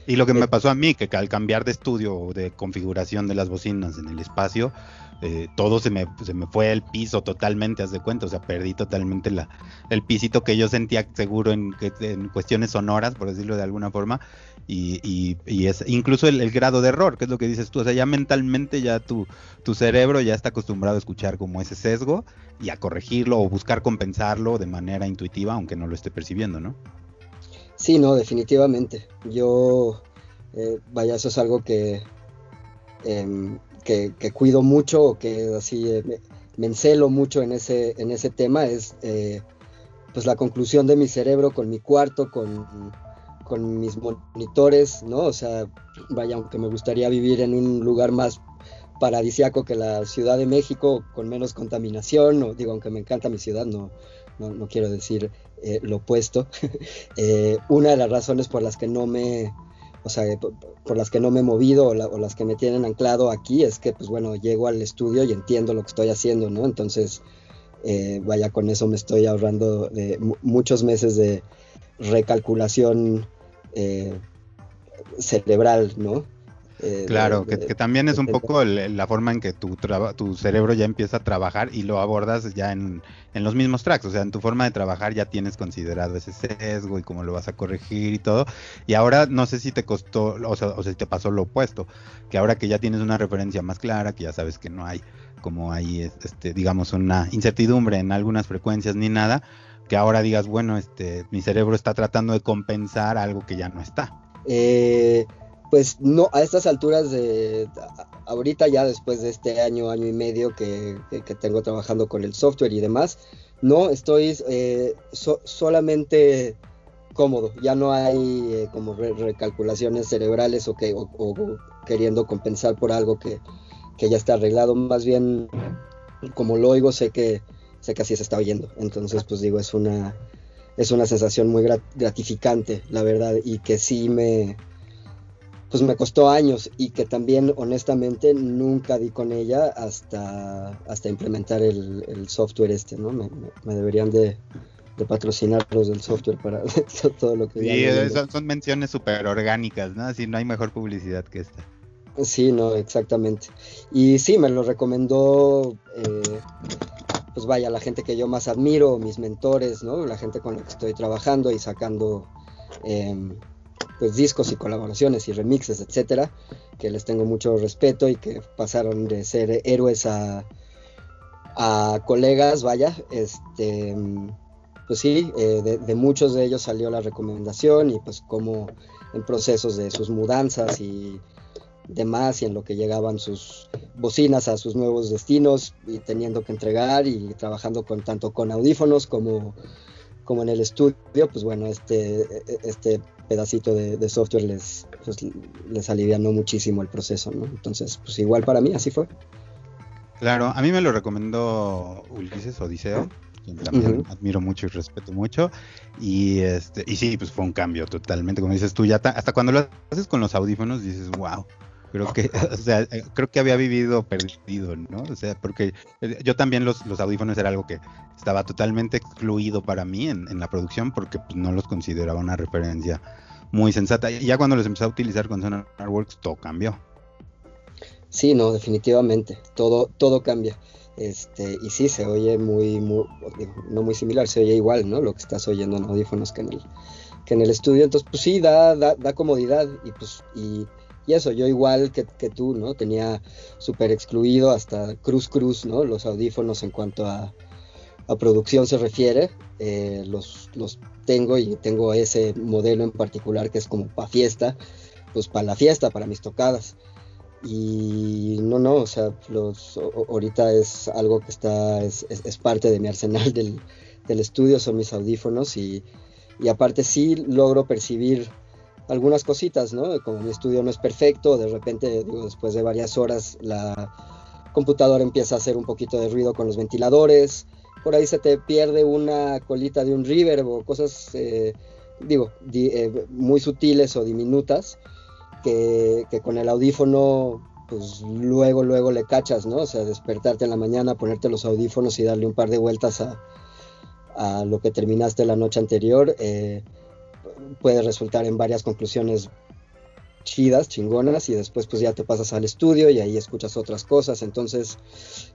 y lo que me eh, pasó a mí, que al cambiar de estudio o de configuración de las bocinas en el espacio, eh, todo se me, se me fue el piso totalmente, haz de cuenta, o sea, perdí totalmente la, el pisito que yo sentía seguro en, en cuestiones sonoras, por decirlo de alguna forma, y, y, es incluso el, grado de error, que es lo que dices tú, o sea, ya mentalmente ya tu, tu cerebro ya está acostumbrado a escuchar como ese sesgo y a corregirlo o buscar compensarlo de manera intuitiva, aunque no lo esté percibiendo, ¿no? Sí, no, definitivamente. Yo, eh, vaya, eso es algo que, em, que, cuido mucho que así eh, me, encelo mucho en ese, en ese tema es eh, pues la conclusión de mi cerebro con mi cuarto, con, con mis monitores, ¿no? O sea, vaya, aunque me gustaría vivir en un lugar más paradisiaco que la Ciudad de México, con menos contaminación, o digo, aunque me encanta mi ciudad, no, no, quiero decir eh, lo opuesto. [LAUGHS] una de las razones por las que no me o sea, por, las que no me he movido o, las que me tienen anclado aquí, es que, pues bueno, llego al estudio y entiendo lo que estoy haciendo, ¿no? Entonces, eh, vaya, con eso me estoy ahorrando de muchos meses de recalculación eh, cerebral, ¿no? Eh, claro, que, también es un poco la forma en que tu, tu cerebro ya empieza a trabajar y lo abordas ya en, los mismos tracks, o sea, en tu forma de trabajar ya tienes considerado ese sesgo y cómo lo vas a corregir y todo. Y ahora no sé si te costó, o sea, o si te pasó lo opuesto, que ahora que ya tienes una referencia más clara, que ya sabes que no hay como hay, este, digamos, una incertidumbre en algunas frecuencias ni nada, que ahora digas, bueno, este, mi cerebro está tratando de compensar algo que ya no está. Eh pues no, a estas alturas de ahorita ya después de este año, año y medio que, tengo trabajando con el software y demás, no, estoy eh, solamente cómodo, ya no hay eh, como recalculaciones cerebrales o, que, o, queriendo compensar por algo que, ya está arreglado, más bien como lo oigo sé que, sé que así se está oyendo, entonces pues digo, es una, es una sensación muy gratificante, la verdad, y que sí me pues me costó años y que también honestamente nunca di con ella hasta, hasta implementar el, software este, ¿no? Me, deberían de, patrocinar los del software para [LAUGHS] todo lo que... Sí, son, son, menciones súper orgánicas, ¿no? Así no hay mejor publicidad que esta. Sí, no, exactamente. Y sí, me lo recomendó, eh, pues vaya, la gente que yo más admiro, mis mentores, ¿no? La gente con la que estoy trabajando y sacando... Eh, pues discos y colaboraciones y remixes, etcétera, que les tengo mucho respeto y que pasaron de ser héroes a, a colegas, vaya, este, pues sí, eh, de, muchos de ellos salió la recomendación y pues como en procesos de sus mudanzas y demás y en lo que llegaban sus bocinas a sus nuevos destinos y teniendo que entregar y trabajando con tanto con audífonos como como en el estudio, pues bueno, este, este pedacito de, software les, pues, les alivianó muchísimo el proceso, ¿no? Entonces, pues igual para mí, así fue. Claro, a mí me lo recomendó Ulises Odiseo, quien también admiro mucho y respeto mucho. Y este, y sí, pues fue un cambio totalmente, como dices tú, ya hasta cuando lo haces con los audífonos dices, wow. Creo que, [LAUGHS] o sea, eh, creo que había vivido perdido, ¿no? O sea, porque eh, yo también los, los audífonos era algo que estaba totalmente excluido para mí en, en la producción porque pues, no los consideraba una referencia muy sensata. Y ya cuando los empecé a utilizar con Sonarworks, todo cambió. Sí, no, definitivamente, todo, todo cambia. Este, y sí, se oye muy, no muy similar, se oye igual, ¿no? Lo que estás oyendo en audífonos que en el, que en el estudio. Entonces, pues sí, da, da, comodidad. Y pues, y, eso, yo igual que, tú, ¿no? Tenía súper excluido hasta Cruz Cruz, ¿no? Los audífonos en cuanto a, a producción se refiere. Eh, los, los tengo y tengo ese modelo en particular que es como para fiesta, pues para la fiesta, para mis tocadas. Y no, no, o sea, los, ahorita es algo que está, es, parte de mi arsenal del, estudio, son mis audífonos y, y, aparte sí logro percibir algunas cositas, ¿no? Como mi estudio no es perfecto, de repente, digo, después de varias horas la computadora empieza a hacer un poquito de ruido con los ventiladores, por ahí se te pierde una colita de un reverb o cosas, eh, digo, eh, muy sutiles o diminutas que, con el audífono pues luego, luego le cachas, ¿no? O sea, despertarte en la mañana, ponerte los audífonos y darle un par de vueltas a, lo que terminaste la noche anterior, eh, puede resultar en varias conclusiones chidas, chingonas, y después pues ya te pasas al estudio y ahí escuchas otras cosas, entonces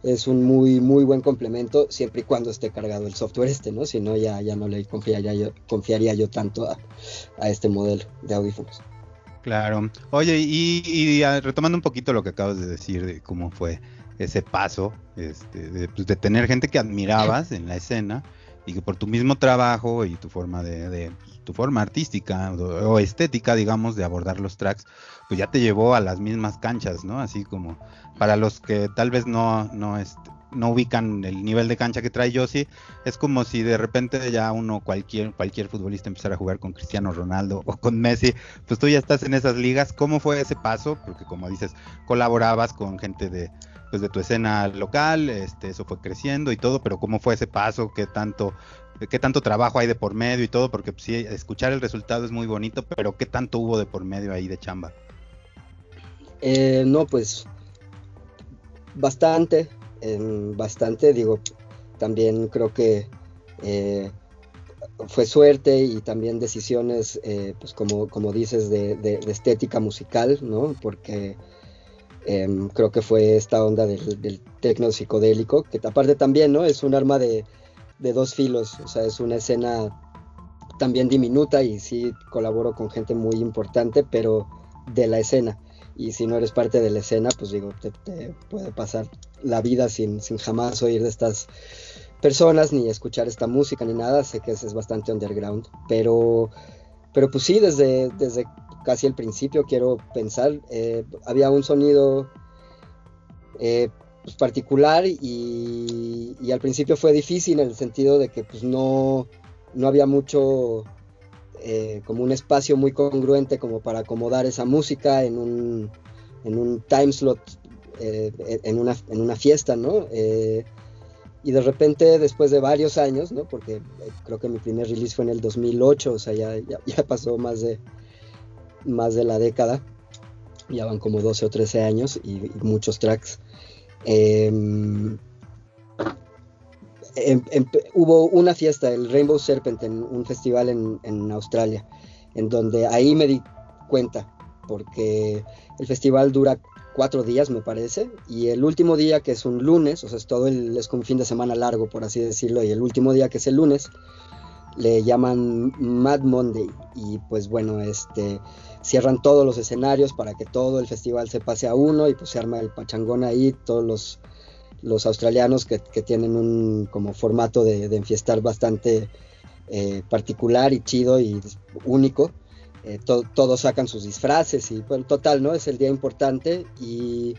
es un muy, muy buen complemento, siempre y cuando esté cargado el software este, ¿no? Si no, ya, ya no le confiaría yo, confiaría yo tanto a, este modelo de audífonos. Claro. Oye, y, retomando un poquito lo que acabas de decir de cómo fue ese paso, este, de, pues, de tener gente que admirabas en la escena, y que por tu mismo trabajo y tu forma de, forma artística o, estética, digamos, de abordar los tracks, pues ya te llevó a las mismas canchas, ¿no? Así como para los que tal vez no, no, este, no ubican el nivel de cancha que trae Yossi, es como si de repente ya uno, cualquier, cualquier futbolista empezara a jugar con Cristiano Ronaldo o con Messi, pues tú ya estás en esas ligas. ¿Cómo fue ese paso? Porque como dices, colaborabas con gente de pues de tu escena local, este, eso fue creciendo y todo, pero cómo fue ese paso, qué tanto, qué tanto trabajo hay de por medio y todo, porque pues, sí, escuchar el resultado es muy bonito, pero qué tanto hubo de por medio ahí de chamba. Eh, no, pues bastante, bastante, digo, también creo que eh, fue suerte y también decisiones, eh, pues como, como dices, de, de, estética musical, ¿no? Porque Em, creo que fue esta onda del, del tecno psicodélico, que aparte también, ¿no? Es un arma de, dos filos, o sea, es una escena también diminuta y sí colaboro con gente muy importante, pero de la escena. Y si no eres parte de la escena, pues digo, te, puede pasar la vida sin, sin, jamás oír de estas personas, ni escuchar esta música, ni nada. Sé que es, es bastante underground, pero, pero pues sí, desde, desde casi el principio, quiero pensar, eh, había un sonido eh, pues, particular y, al principio fue difícil en el sentido de que pues no, no había mucho eh, como un espacio muy congruente como para acomodar esa música en un, en un time slot, en, una, en una fiesta, ¿no? y de repente después de varios años, ¿no? Porque creo que mi primer release fue en el 2008, o sea, ya, ya pasó más de, más de la década, ya van como 12 o 13 años y, muchos tracks. Em, em, em, hubo una fiesta, el Rainbow Serpent, en un festival en, Australia, en donde ahí me di cuenta, porque el festival dura cuatro días, me parece, y el último día, que es un lunes, o sea, es todo el, es un fin de semana largo, por así decirlo, y el último día, que es el lunes, le llaman Mad Monday, y pues bueno, este cierran todos los escenarios para que todo el festival se pase a uno y pues se arma el pachangón ahí, todos los, los australianos que, tienen un como formato de, enfiestar bastante eh, particular y chido y único. Eh, todos sacan sus disfraces y bueno, total, ¿no? Es el día importante y,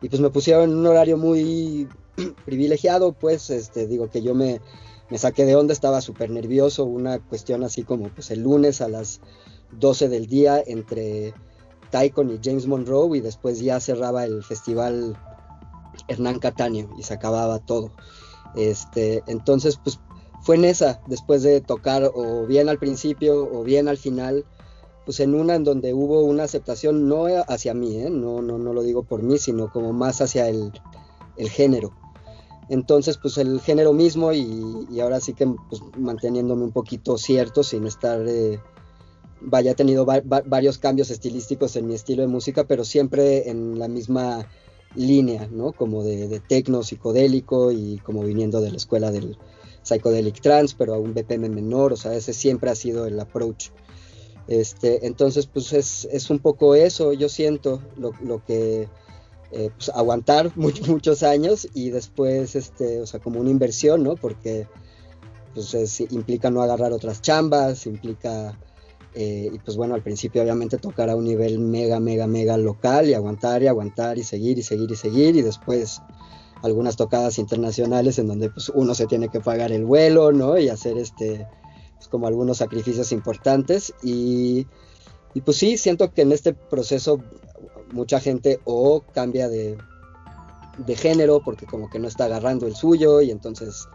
y pues me pusieron en un horario muy [CLEARS THROAT] privilegiado, pues este, digo que yo me, me saqué de onda, estaba súper nervioso, una cuestión así como pues el lunes a las 12 del día entre Taikon y James Monroe y después ya cerraba el festival Hernán Cataño y se acababa todo. Este, entonces, pues fue en esa, después de tocar o bien al principio o bien al final, pues en una en donde hubo una aceptación no hacia mí, ¿eh? no, no, no lo digo por mí, sino como más hacia el, género. Entonces, pues el género mismo y, ahora sí que pues, manteniéndome un poquito cierto sin estar, eh, vaya, he tenido varios cambios estilísticos en mi estilo de música, pero siempre en la misma línea, ¿no? Como de, tecno psicodélico y como viniendo de la escuela del psychedelic trance, pero a un BPM menor, o sea, ese siempre ha sido el approach este, entonces, pues es, un poco eso, yo siento, lo, que eh, pues, aguantar [LAUGHS] muchos años y después, este, o sea, como una inversión, ¿no? Porque pues implica no agarrar otras chambas, implica, eh, y pues bueno, al principio obviamente tocar a un nivel mega, mega, mega local y aguantar y aguantar y seguir y seguir y seguir y después algunas tocadas internacionales en donde pues uno se tiene que pagar el vuelo, ¿no? Y hacer este como algunos sacrificios importantes y, pues sí, siento que en este proceso mucha gente o cambia de, género porque como que no está agarrando el suyo y entonces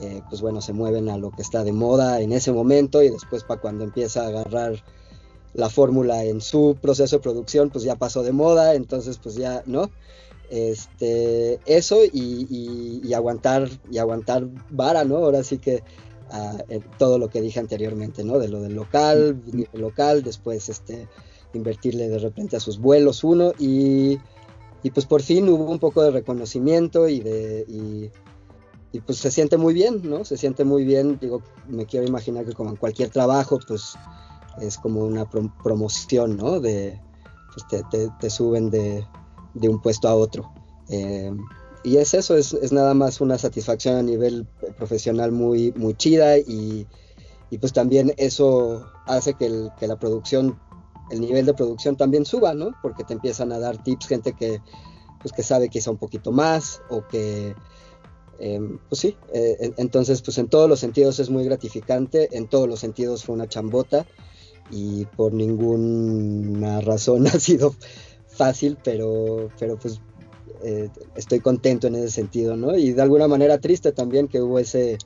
eh, pues bueno se mueven a lo que está de moda en ese momento y después para cuando empieza a agarrar la fórmula en su proceso de producción pues ya pasó de moda entonces pues ya no este eso y, y aguantar y aguantar vara no ahora sí que todo lo que dije anteriormente, ¿no? De lo del local, local, después este, invertirle de repente a sus vuelos uno y, y pues por fin hubo un poco de reconocimiento y de... Y, pues se siente muy bien, ¿no? Se siente muy bien, digo, me quiero imaginar que como en cualquier trabajo, pues es como una promoción, ¿no? De, pues te, suben de, de, un puesto a otro. Eh, y es eso, es, nada más una satisfacción a nivel profesional muy, muy chida y, pues también eso hace que, la producción, el nivel de producción también suba, ¿no? Porque te empiezan a dar tips gente que, pues que sabe quizá un poquito más o que, em, pues sí, eh, entonces pues en todos los sentidos es muy gratificante, en todos los sentidos fue una chambota y por ninguna razón [LAUGHS] ha sido fácil, pero, pero pues eh, estoy contento en ese sentido, ¿no? Y de alguna manera triste también que hubo ese,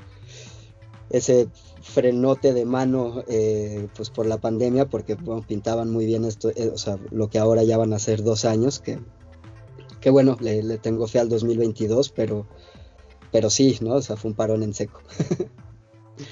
ese frenote de mano eh, pues por la pandemia, porque pintaban muy bien esto, eh, o sea, lo que ahora ya van a ser dos años, que, que bueno, le, le, tengo fe al 2022, pero, pero sí, ¿no? O sea, fue un parón en seco.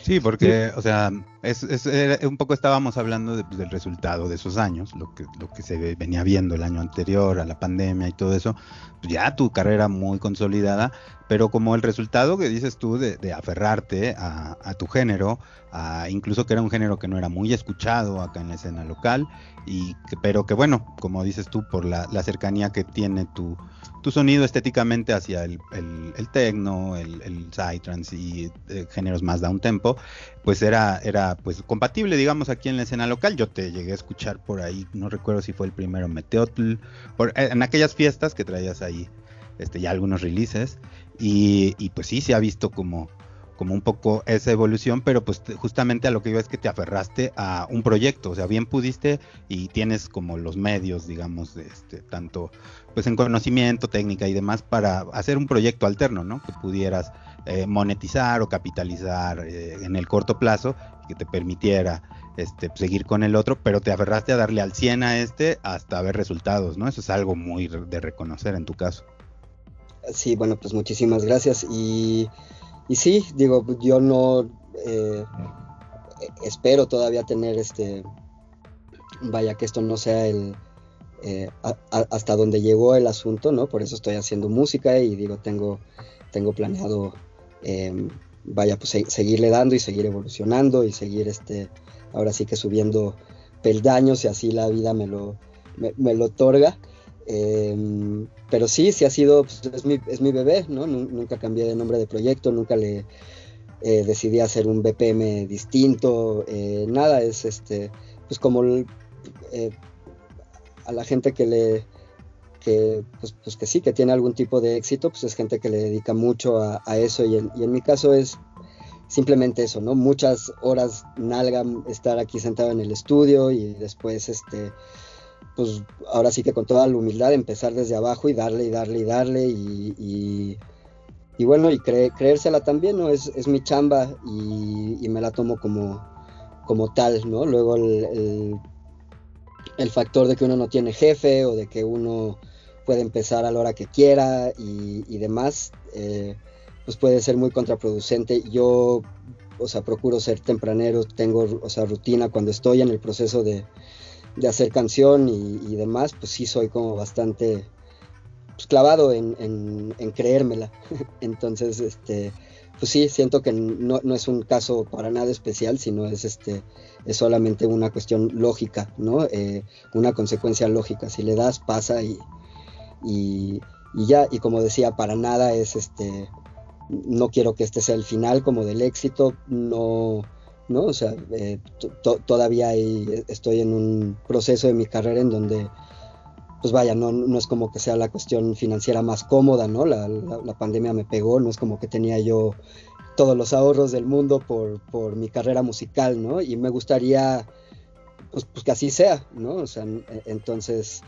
Sí, porque, o sea, es, un poco estábamos hablando pues, del resultado de esos años, lo que, lo que se venía viendo el año anterior a la pandemia y todo eso, pues ya tu carrera muy consolidada, pero como el resultado que dices tú de, aferrarte a, tu género, a, incluso que era un género que no era muy escuchado acá en la escena local, y pero que bueno, como dices tú, por la, cercanía que tiene tu, tu sonido estéticamente hacia el, el, el techno, el, el psytrance y eh, géneros más down tempo, pues era, era pues compatible, digamos, aquí en la escena local. Yo te llegué a escuchar por ahí, no recuerdo si fue el primero Meteotl, por, en aquellas fiestas que traías ahí este, ya algunos releases. Y, pues sí, se ha visto como, como un poco esa evolución, pero pues justamente a lo que iba es que te aferraste a un proyecto, o sea, bien pudiste y tienes como los medios, digamos, de este, tanto pues en conocimiento, técnica y demás para hacer un proyecto alterno, ¿no? Que pudieras eh, monetizar o capitalizar eh, en el corto plazo, que te permitiera este, seguir con el otro, pero te aferraste a darle al 100 a este hasta ver resultados, ¿no? Eso es algo muy de reconocer en tu caso. Sí, bueno, pues muchísimas gracias. Y, y sí, digo, yo no eh, espero todavía tener este, vaya que esto no sea el, eh, hasta donde llegó el asunto, ¿no? Por eso estoy haciendo música y digo, tengo, tengo planeado, em, vaya, pues seguirle dando y seguir evolucionando y seguir, este, ahora sí que subiendo peldaños y así la vida me lo, me lo otorga. Em, pero sí, sí ha sido, pues, es, mi, es, mi, bebé, ¿no? Nunca cambié de nombre de proyecto, nunca le eh, decidí hacer un BPM distinto, eh, nada, es este, pues como eh, a la gente que le, que, pues, pues, que sí, que tiene algún tipo de éxito, pues es gente que le dedica mucho a, eso y en, mi caso es simplemente eso, ¿no? Muchas horas nalga estar aquí sentado en el estudio y después, este, pues ahora sí que con toda la humildad empezar desde abajo y darle y darle y darle y, bueno, y creérsela también, ¿no? Es, es mi chamba y, me la tomo como, como tal, ¿no? Luego el, el, factor de que uno no tiene jefe o de que uno puede empezar a la hora que quiera y, demás, eh, pues puede ser muy contraproducente. Yo, o sea, procuro ser tempranero, tengo, o sea, rutina cuando estoy en el proceso de, de hacer canción y, demás, pues sí soy como bastante pues, clavado en, en, creérmela. [LAUGHS] Entonces, este, pues sí, siento que no, no, es un caso para nada especial, sino es este es solamente una cuestión lógica, ¿no? Eh, una consecuencia lógica. Si le das, pasa y, y, ya, y como decía, para nada es este, no quiero que este sea el final como del éxito, no, ¿no? O sea, eh, todavía estoy en un proceso de mi carrera en donde, pues vaya, no, no es como que sea la cuestión financiera más cómoda, ¿no? La, pandemia me pegó, no es como que tenía yo todos los ahorros del mundo por, por mi carrera musical, ¿no? Y me gustaría, pues, pues que así sea, ¿no? O sea, entonces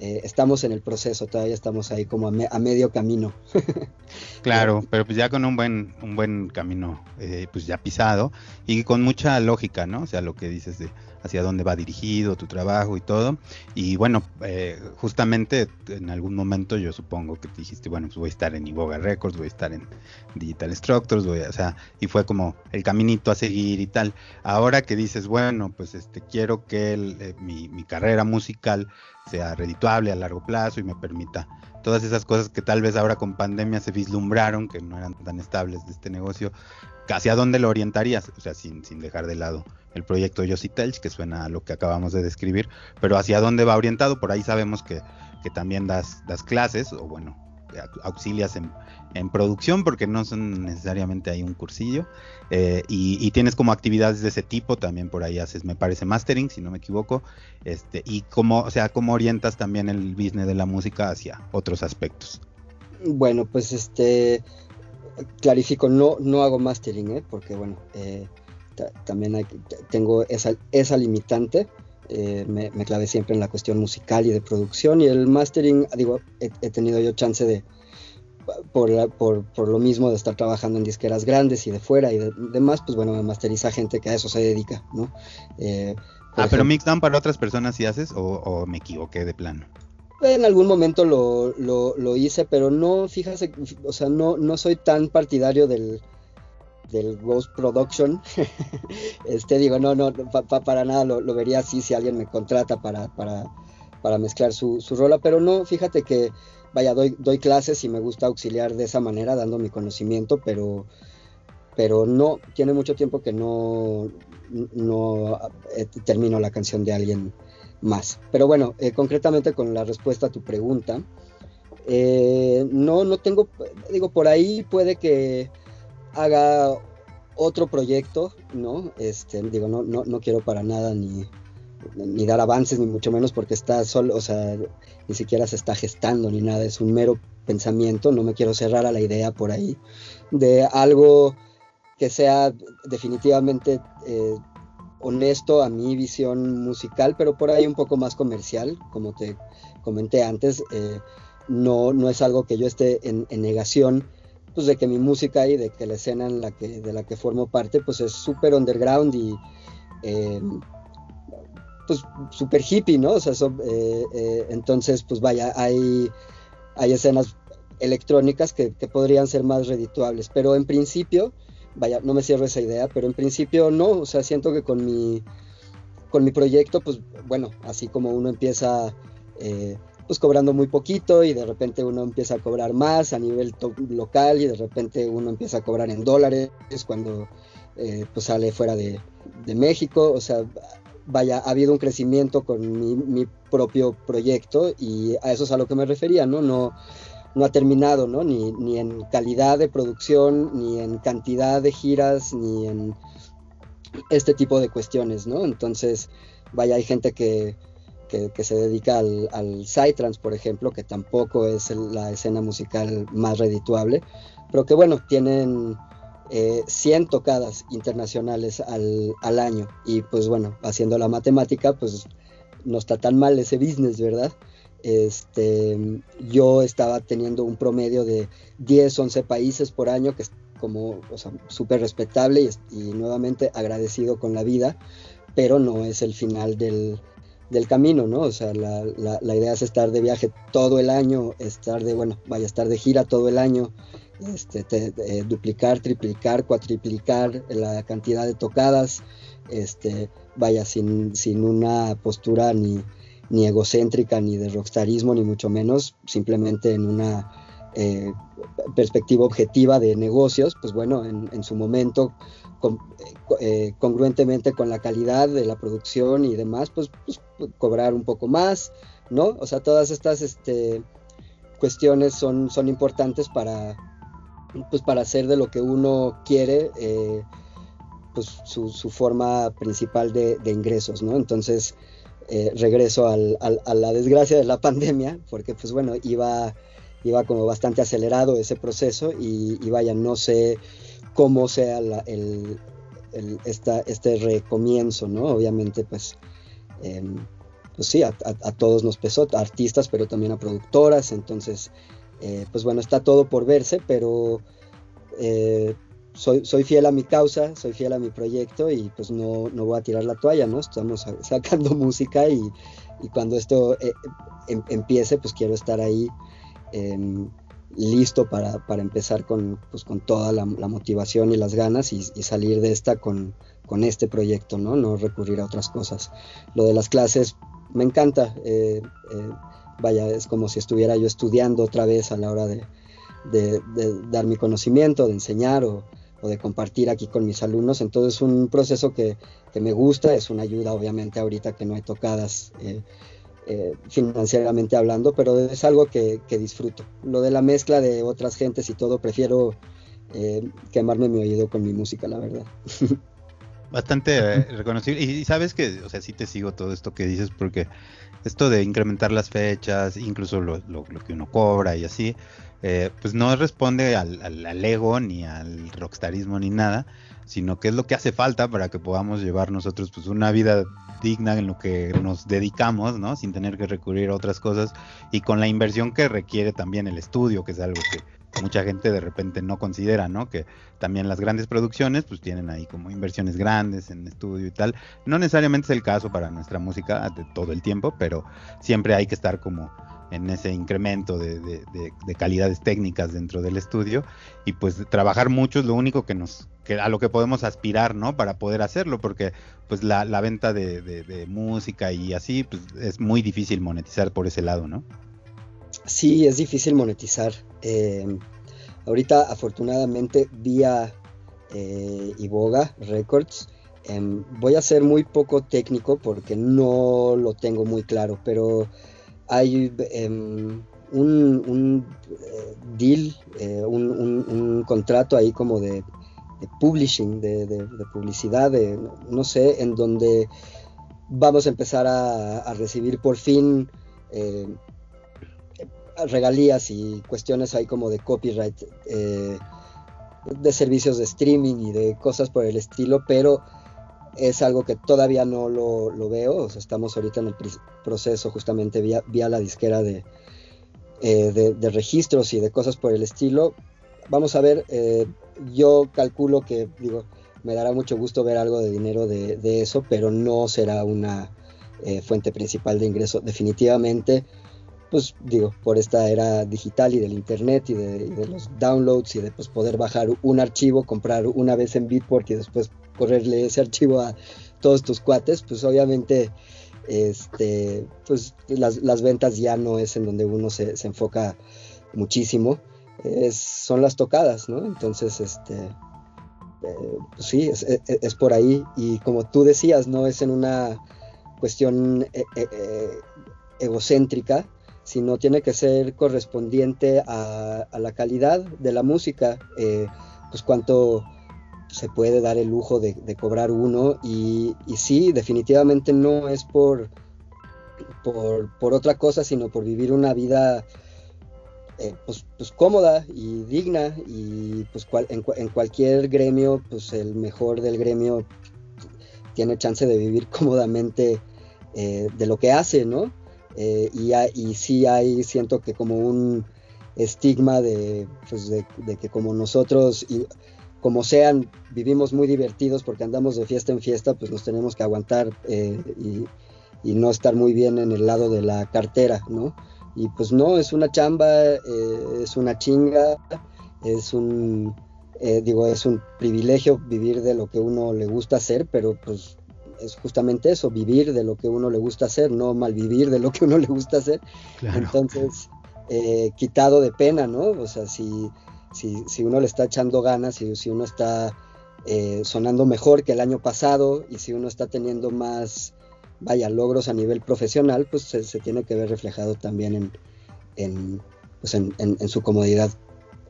eh, estamos en el proceso, todavía estamos ahí como a, medio camino. [LAUGHS] claro, pero pues ya con un buen, un buen camino, eh, pues ya pisado y con mucha lógica, ¿no? O sea, lo que dices de hacia dónde va dirigido tu trabajo y todo. Y bueno, eh, justamente en algún momento yo supongo que te dijiste, bueno, pues voy a estar en Iboga Records, voy a estar en Digital Structures, voy a, o sea, y fue como el caminito a seguir y tal. Ahora que dices, bueno, pues este quiero que eh, mi, mi carrera musical sea redituable a largo plazo y me permita todas esas cosas que tal vez ahora con pandemia se vislumbraron, que no eran tan estables de este negocio, ¿hacia dónde lo orientarías? O sea, sin, sin dejar de lado el proyecto Yossi Telch, que suena a lo que acabamos de describir, pero hacia dónde va orientado, por ahí sabemos que, que también das, das clases, o bueno, auxilias en, en, producción, porque no son necesariamente ahí un cursillo, eh, y, tienes como actividades de ese tipo, también por ahí haces, me parece, mastering, si no me equivoco, este, y cómo, o sea, cómo orientas también el business de la música hacia otros aspectos. Bueno, pues este, clarifico, no, no hago mastering, ¿eh? porque bueno, eh, también tengo esa, esa limitante. Eh, me, me, clavé siempre en la cuestión musical y de producción y el mastering, digo, he, tenido yo chance de, por, por, por, lo mismo de estar trabajando en disqueras grandes y de fuera y demás, pues bueno, me masteriza gente que a eso se dedica, ¿no? Eh, ah, pero mixdown para otras personas si haces o, o, me equivoqué de plano. En algún momento lo, lo, lo hice, pero no, fíjate, o sea, no, no soy tan partidario del, del Ghost Production. [LAUGHS] este digo, no, no, para nada lo, vería así si alguien me contrata para, para, para mezclar su, su, rola, pero no, fíjate que, vaya, doy, doy clases y me gusta auxiliar de esa manera, dando mi conocimiento, pero, pero no, tiene mucho tiempo que no, no eh, termino la canción de alguien más. Pero bueno, eh, concretamente con la respuesta a tu pregunta, eh, no, no tengo, digo, por ahí puede que haga otro proyecto, ¿no? Este, digo, no, no, no quiero para nada ni, ni dar avances, ni mucho menos porque está solo, o sea, ni siquiera se está gestando ni nada, es un mero pensamiento, no me quiero cerrar a la idea por ahí de algo que sea definitivamente eh, honesto a mi visión musical, pero por ahí un poco más comercial, como te comenté antes, eh, no, no es algo que yo esté en, negación pues de que mi música y de que la escena en la que, de la que formo parte, pues es súper underground y eh, pues súper hippie, ¿no? O sea, eh, eh, entonces, pues vaya, hay, hay escenas electrónicas que, podrían ser más redituables, pero en principio, vaya, no me cierro esa idea, pero en principio no, o sea, siento que con mi, con mi proyecto, pues bueno, así como uno empieza pues cobrando muy poquito y de repente uno empieza a cobrar más a nivel local y de repente uno empieza a cobrar en dólares cuando eh, pues sale fuera de, México, o sea, vaya, ha habido un crecimiento con mi, propio proyecto y a eso es a lo que me refería, ¿no? No, no ha terminado, ¿no? Ni, ni en calidad de producción, ni en cantidad de giras, ni en este tipo de cuestiones, ¿no? Entonces, vaya, hay gente que, que, se dedica al, al Psytrance, por ejemplo, que tampoco es la escena musical más redituable, pero que bueno, tienen 100 eh, tocadas internacionales al, al, año y pues bueno, haciendo la matemática, pues no está tan mal ese business, ¿verdad? Este, yo estaba teniendo un promedio de 10, 11 países por año, que es como súper respetable y, nuevamente agradecido con la vida, pero no es el final del, camino, ¿no? O sea, la, la, idea es estar de viaje todo el año, estar de, bueno, vaya estar de gira todo el año, este, duplicar, triplicar, cuatriplicar la cantidad de tocadas, este, vaya, sin, sin una postura ni, ni egocéntrica, ni de rockstarismo, ni mucho menos, simplemente en una eh, perspectiva objetiva de negocios, pues bueno, en, su momento, eh, congruentemente con la calidad de la producción y demás, pues, pues, cobrar un poco más, ¿no? O sea, todas estas este, cuestiones son, son importantes para, pues, para hacer de lo que uno quiere. Eh, pues su, forma principal de, de ingresos, ¿no? Entonces, eh, regreso al, a la desgracia de la [LAUGHS] pandemia, porque pues bueno, iba, iba como bastante acelerado ese proceso y, vaya, no sé cómo sea el, esta, este recomienzo, ¿no? Obviamente pues, em, pues sí, a, todos nos pesó, a artistas, pero también a productoras, entonces, eh, pues bueno, está todo por verse, pero... Eh, soy, soy fiel a mi causa, soy fiel a mi proyecto y pues no, no voy a tirar la toalla, ¿no? Estamos [LAUGHS] sacando música y, y cuando esto eh, em, empiece, pues quiero estar ahí em, listo para, para, empezar con, pues, con toda la, motivación y las ganas y, salir de esta con, con, este proyecto, ¿no? No recurrir a otras cosas. Lo de las clases me encanta, eh, eh, vaya, es como si estuviera yo estudiando otra vez a la hora de, de, de dar mi conocimiento, de enseñar o, o de compartir aquí con mis alumnos. Entonces es un proceso que, me gusta, es una ayuda obviamente ahorita que no hay tocadas eh, eh, financieramente hablando, pero es algo que, disfruto. Lo de la mezcla de otras gentes y todo, prefiero eh, quemarme mi oído con mi música, la verdad. [LAUGHS] Bastante reconocible. Y, sabes que, o sea, sí te sigo todo esto que dices porque esto de incrementar las fechas, incluso lo, lo que uno cobra y así, eh, pues no responde al, ego ni al rockstarismo ni nada, sino que es lo que hace falta para que podamos llevar nosotros pues una vida digna en lo que nos dedicamos, ¿no? Sin tener que recurrir a otras cosas y con la inversión que requiere también el estudio, que es algo que mucha gente de repente no considera, ¿no? Que también las grandes producciones pues tienen ahí como inversiones grandes en estudio y tal. No necesariamente es el caso para nuestra música de todo el tiempo, pero siempre hay que estar como en ese incremento de, calidades técnicas dentro del estudio y pues trabajar mucho es lo único que nos que a lo que podemos aspirar no para poder hacerlo porque pues la, venta de, música y así pues es muy difícil monetizar por ese lado no sí es difícil monetizar eh, ahorita afortunadamente vía eh, Iboga Records em, voy a ser muy poco técnico porque no lo tengo muy claro pero hay em, un, eh, deal, eh, un, contrato ahí como de, publishing, de, publicidad, no sé, en donde vamos a empezar a, recibir por fin eh, regalías y cuestiones ahí como de copyright, de servicios de streaming y de cosas por el estilo, pero es algo que todavía no lo, veo, estamos ahorita en el proceso justamente vía, la disquera eh, de, de, registros y de cosas por el estilo. Vamos a ver, eh, yo calculo que, digo, me dará mucho gusto ver algo de dinero de, eso, pero no será una eh, fuente principal de ingreso. Definitivamente, pues digo, por esta era digital y del internet y de, los downloads y de pues, poder bajar un archivo, comprar una vez en Beatport y después correrle ese archivo a todos tus cuates, pues obviamente este, pues las, ventas ya no es en donde uno se, enfoca muchísimo, son las tocadas, ¿no? Entonces, este, eh, sí, es, por ahí y como tú decías, no es en una cuestión eh, eh, egocéntrica, sino tiene que ser correspondiente a, la calidad de la música, pues cuánto se puede dar el lujo de, cobrar uno y, sí, definitivamente no es por, por, otra cosa, sino por vivir una vida eh, pues, pues, cómoda y digna y pues en, cualquier gremio, pues el mejor del gremio tiene chance de vivir [LAUGHS] cómodamente eh, de lo que hace, ¿no? Eh, y, y sí hay, siento que como un estigma de, pues de, que como nosotros, como sean, vivimos muy divertidos porque andamos de fiesta en fiesta, pues nos tenemos que aguantar eh, y, y, no estar muy bien en el lado de la cartera, ¿no? Y pues no, es una chamba, eh, es una chinga, es un, eh, digo, es un privilegio vivir de lo que uno le gusta hacer, pero pues es justamente eso, vivir de lo que uno le gusta hacer, no malvivir de lo que uno [LAUGHS] le gusta hacer. Entonces, eh, quitado de pena, ¿no? O sea, si, si, si, uno le está echando ganas, si, si uno está eh, sonando mejor que el año pasado y si uno está teniendo más, vaya, logros a nivel profesional, pues se, tiene que ver reflejado también en, en, pues en, en su comodidad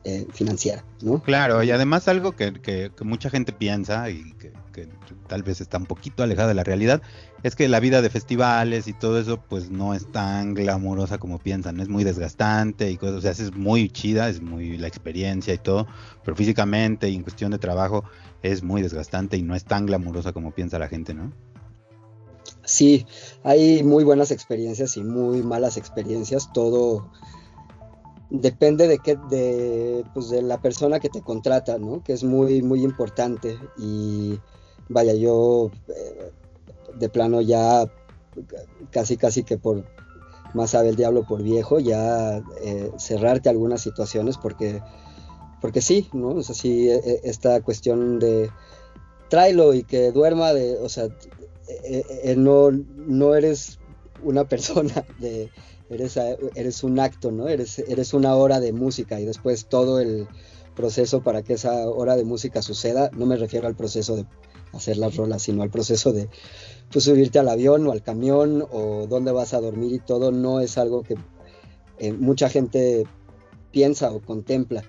eh, financiera, ¿no? Claro, y además algo que, mucha gente piensa y que, tal vez está un poquito alejada de la realidad, es que la vida de festivales y todo eso pues no es tan glamurosa como piensan, es muy desgastante y cosas, o sea, es muy chida, es muy la experiencia y todo, pero físicamente y en cuestión de trabajo es muy desgastante y no es tan glamurosa como piensa la gente, ¿no? Sí, hay muy buenas experiencias y muy malas experiencias, todo depende de qué de, pues de la persona que te contrata no que es muy muy importante. Y vaya yo eh, de plano ya casi casi que por más sabe el diablo por viejo ya eh, cerrarte algunas situaciones porque porque sí no es así e, esta cuestión de tráelo y que duerma de o sea eh, no no eres una [LAUGHS] persona de eres, eres un acto, ¿no? Eres, eres una hora de música y después todo el proceso para que esa hora de música suceda, no me refiero al proceso de hacer las rolas, sino al proceso de pues, subirte al avión o al camión o dónde vas a dormir y todo, no es algo que eh, mucha gente piensa o contempla.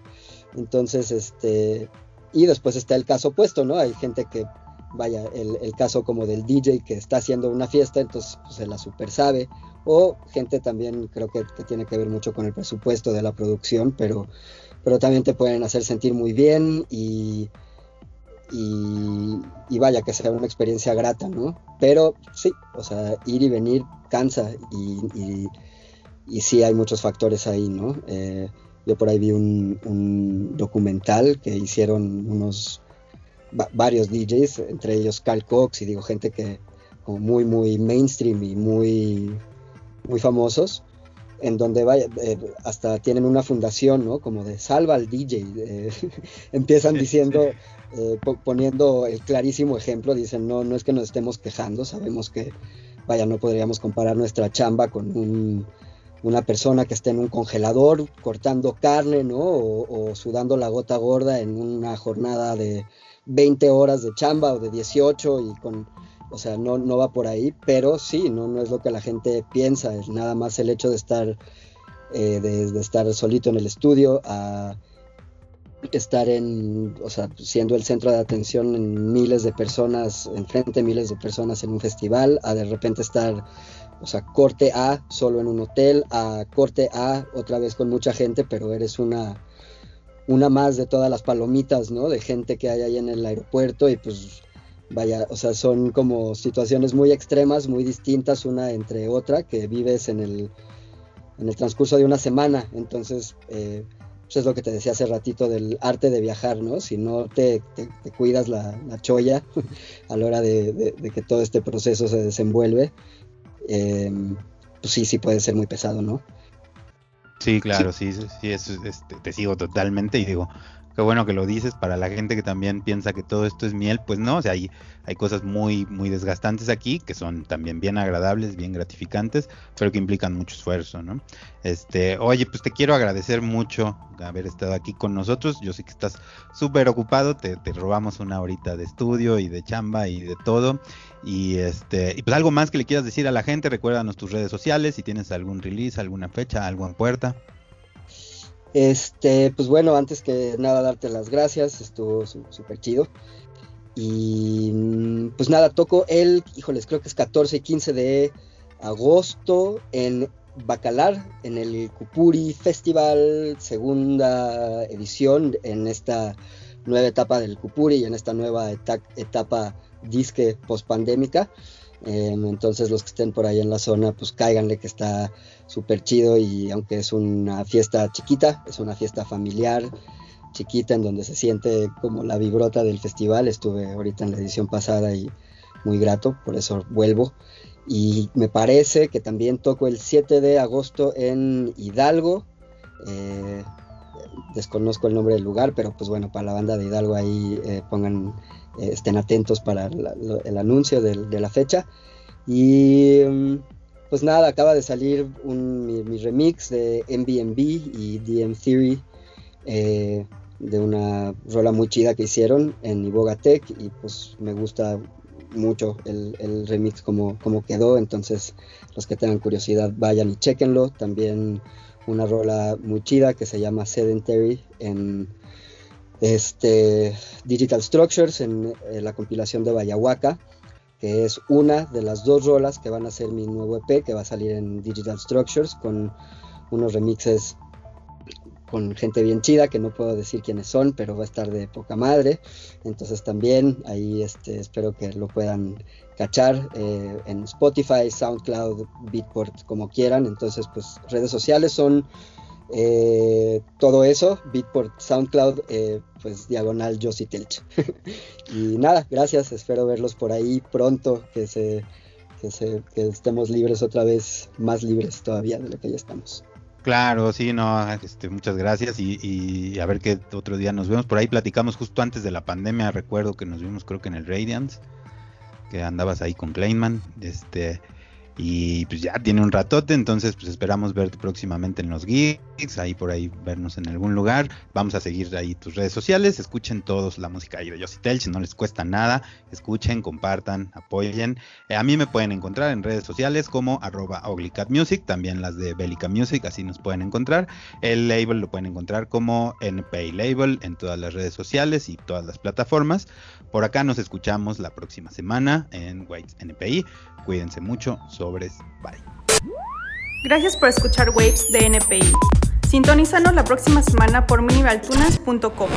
Entonces, este, y después está el caso opuesto, ¿no? Hay gente que, vaya, el, el caso como del DJ que está haciendo una fiesta, entonces pues, se la super sabe, o gente también creo que, tiene que ver mucho con el presupuesto de la producción, pero, pero también te pueden hacer sentir muy bien y, y, vaya que sea una experiencia grata, ¿no? Pero sí, o sea, ir y venir cansa y, y, sí hay muchos factores ahí, ¿no? Eh, yo por ahí vi un, documental que hicieron unos varios DJs, entre ellos Carl Cox y digo gente que como muy muy mainstream y muy muy famosos, en donde vaya, eh, hasta tienen una fundación, ¿no? Como de salva al DJ. Eh, [LAUGHS] empiezan diciendo, eh, poniendo el clarísimo ejemplo, dicen, no, no es que nos estemos quejando, sabemos que, vaya, no podríamos comparar nuestra chamba con una persona que esté en un congelador cortando carne, ¿no? O, o, sudando la gota gorda en una jornada de 20 horas de chamba o de 18 y con o sea, no, no va por ahí, pero sí, no, no es lo que la gente piensa, es nada más el hecho de estar, eh, de, estar solito en el estudio, a estar en, o sea, siendo el centro de atención en miles de personas, enfrente de miles de personas en un festival, a de repente estar, o sea, corte A solo en un hotel, a corte A otra vez con mucha gente, pero eres una, una más de todas las palomitas, ¿no? De gente que hay ahí en el aeropuerto y pues vaya, o sea, son como situaciones muy extremas, muy distintas una entre otra, que vives en el, en el transcurso de una semana. Entonces, eh, pues es lo que te decía hace ratito del arte de viajar, ¿no? Si no te, cuidas la, cholla [LAUGHS] a la hora de, que todo este proceso se desenvuelve, eh, pues sí, sí puede ser muy pesado, ¿no? Sí, claro, sí, sí, sí este, te sigo totalmente y digo, qué bueno que lo dices para la gente que también piensa que todo esto es miel, pues no, o sea, hay, cosas muy, muy desgastantes aquí que son también bien agradables, bien gratificantes, pero que implican mucho esfuerzo, ¿no? Este, oye, pues te quiero agradecer mucho haber estado aquí con nosotros. Yo sé que estás súper ocupado, te, te, robamos una horita de estudio y de chamba y de todo. Y este, y pues algo más que le quieras decir a la gente, recuérdanos tus redes sociales, si tienes algún release, alguna fecha, algo en puerta. Este, pues bueno, antes que nada darte las gracias, estuvo súper chido. Y mm, pues nada, toco el, híjoles, creo que es 14 y 15 de agosto en Bacalar, en el Cupuri Festival, segunda edición en esta nueva etapa del Cupuri y en esta nueva etapa disque post pandémica. Em, entonces los que estén por ahí en la zona, pues cáiganle que está súper chido y aunque es una fiesta chiquita, es una fiesta familiar, chiquita en donde se siente como la vibrota del festival. Estuve ahorita en la edición pasada y muy grato, por eso vuelvo. Y me parece que también toco el 7 de agosto en Hidalgo. Eh, desconozco el nombre del lugar, pero pues bueno, para la banda de Hidalgo ahí eh, pongan, eh, estén atentos para el anuncio de, la fecha. Y mm, pues nada, acaba de salir mi, remix de MBMB y DM Theory de una rola muy chida que hicieron en Iboga Tech y pues me gusta mucho el, remix como, como quedó, entonces los que tengan curiosidad vayan y chequenlo. También una rola muy chida que se llama Sedentary en este Digital Structures en, la compilación de Bayahuaca que es una de las dos rolas que van a ser mi nuevo EP que va a salir en Digital Structures con unos remixes con gente bien chida, que no puedo decir quiénes son, pero va a estar de poca madre. Entonces también ahí este, espero que lo puedan cachar eh, en Spotify, SoundCloud, Beatport, como quieran. Entonces, pues redes sociales son eh, todo eso, Beatport, SoundCloud, eh, pues diagonal Josie Telch. [LAUGHS] y nada, gracias, espero verlos por ahí pronto, que se, que estemos libres otra vez, más libres todavía de lo que ya estamos. Claro, sí, no, este, muchas gracias y, a ver qué otro día nos vemos. Por ahí platicamos justo antes de la pandemia, recuerdo que nos vimos creo que en el Radiance, que andabas ahí con Kleinman, este, y pues ya tiene un ratote, entonces pues esperamos verte próximamente en los gigs, ahí por ahí vernos en algún lugar. Vamos a seguir ahí tus redes sociales, escuchen todos la música ahí de Yossi si no les cuesta nada, escuchen, compartan, apoyen. Eh, a mí me pueden encontrar en redes sociales como arroba Music, también las de Bellica Music, así nos pueden encontrar. El label lo pueden encontrar como NPI Label en todas las redes sociales y todas las plataformas. Por acá nos escuchamos la próxima semana en White NPI. Cuídense mucho, Gracias por escuchar Waves de NPI. Sintonízanos la próxima semana por minivaltunas.com.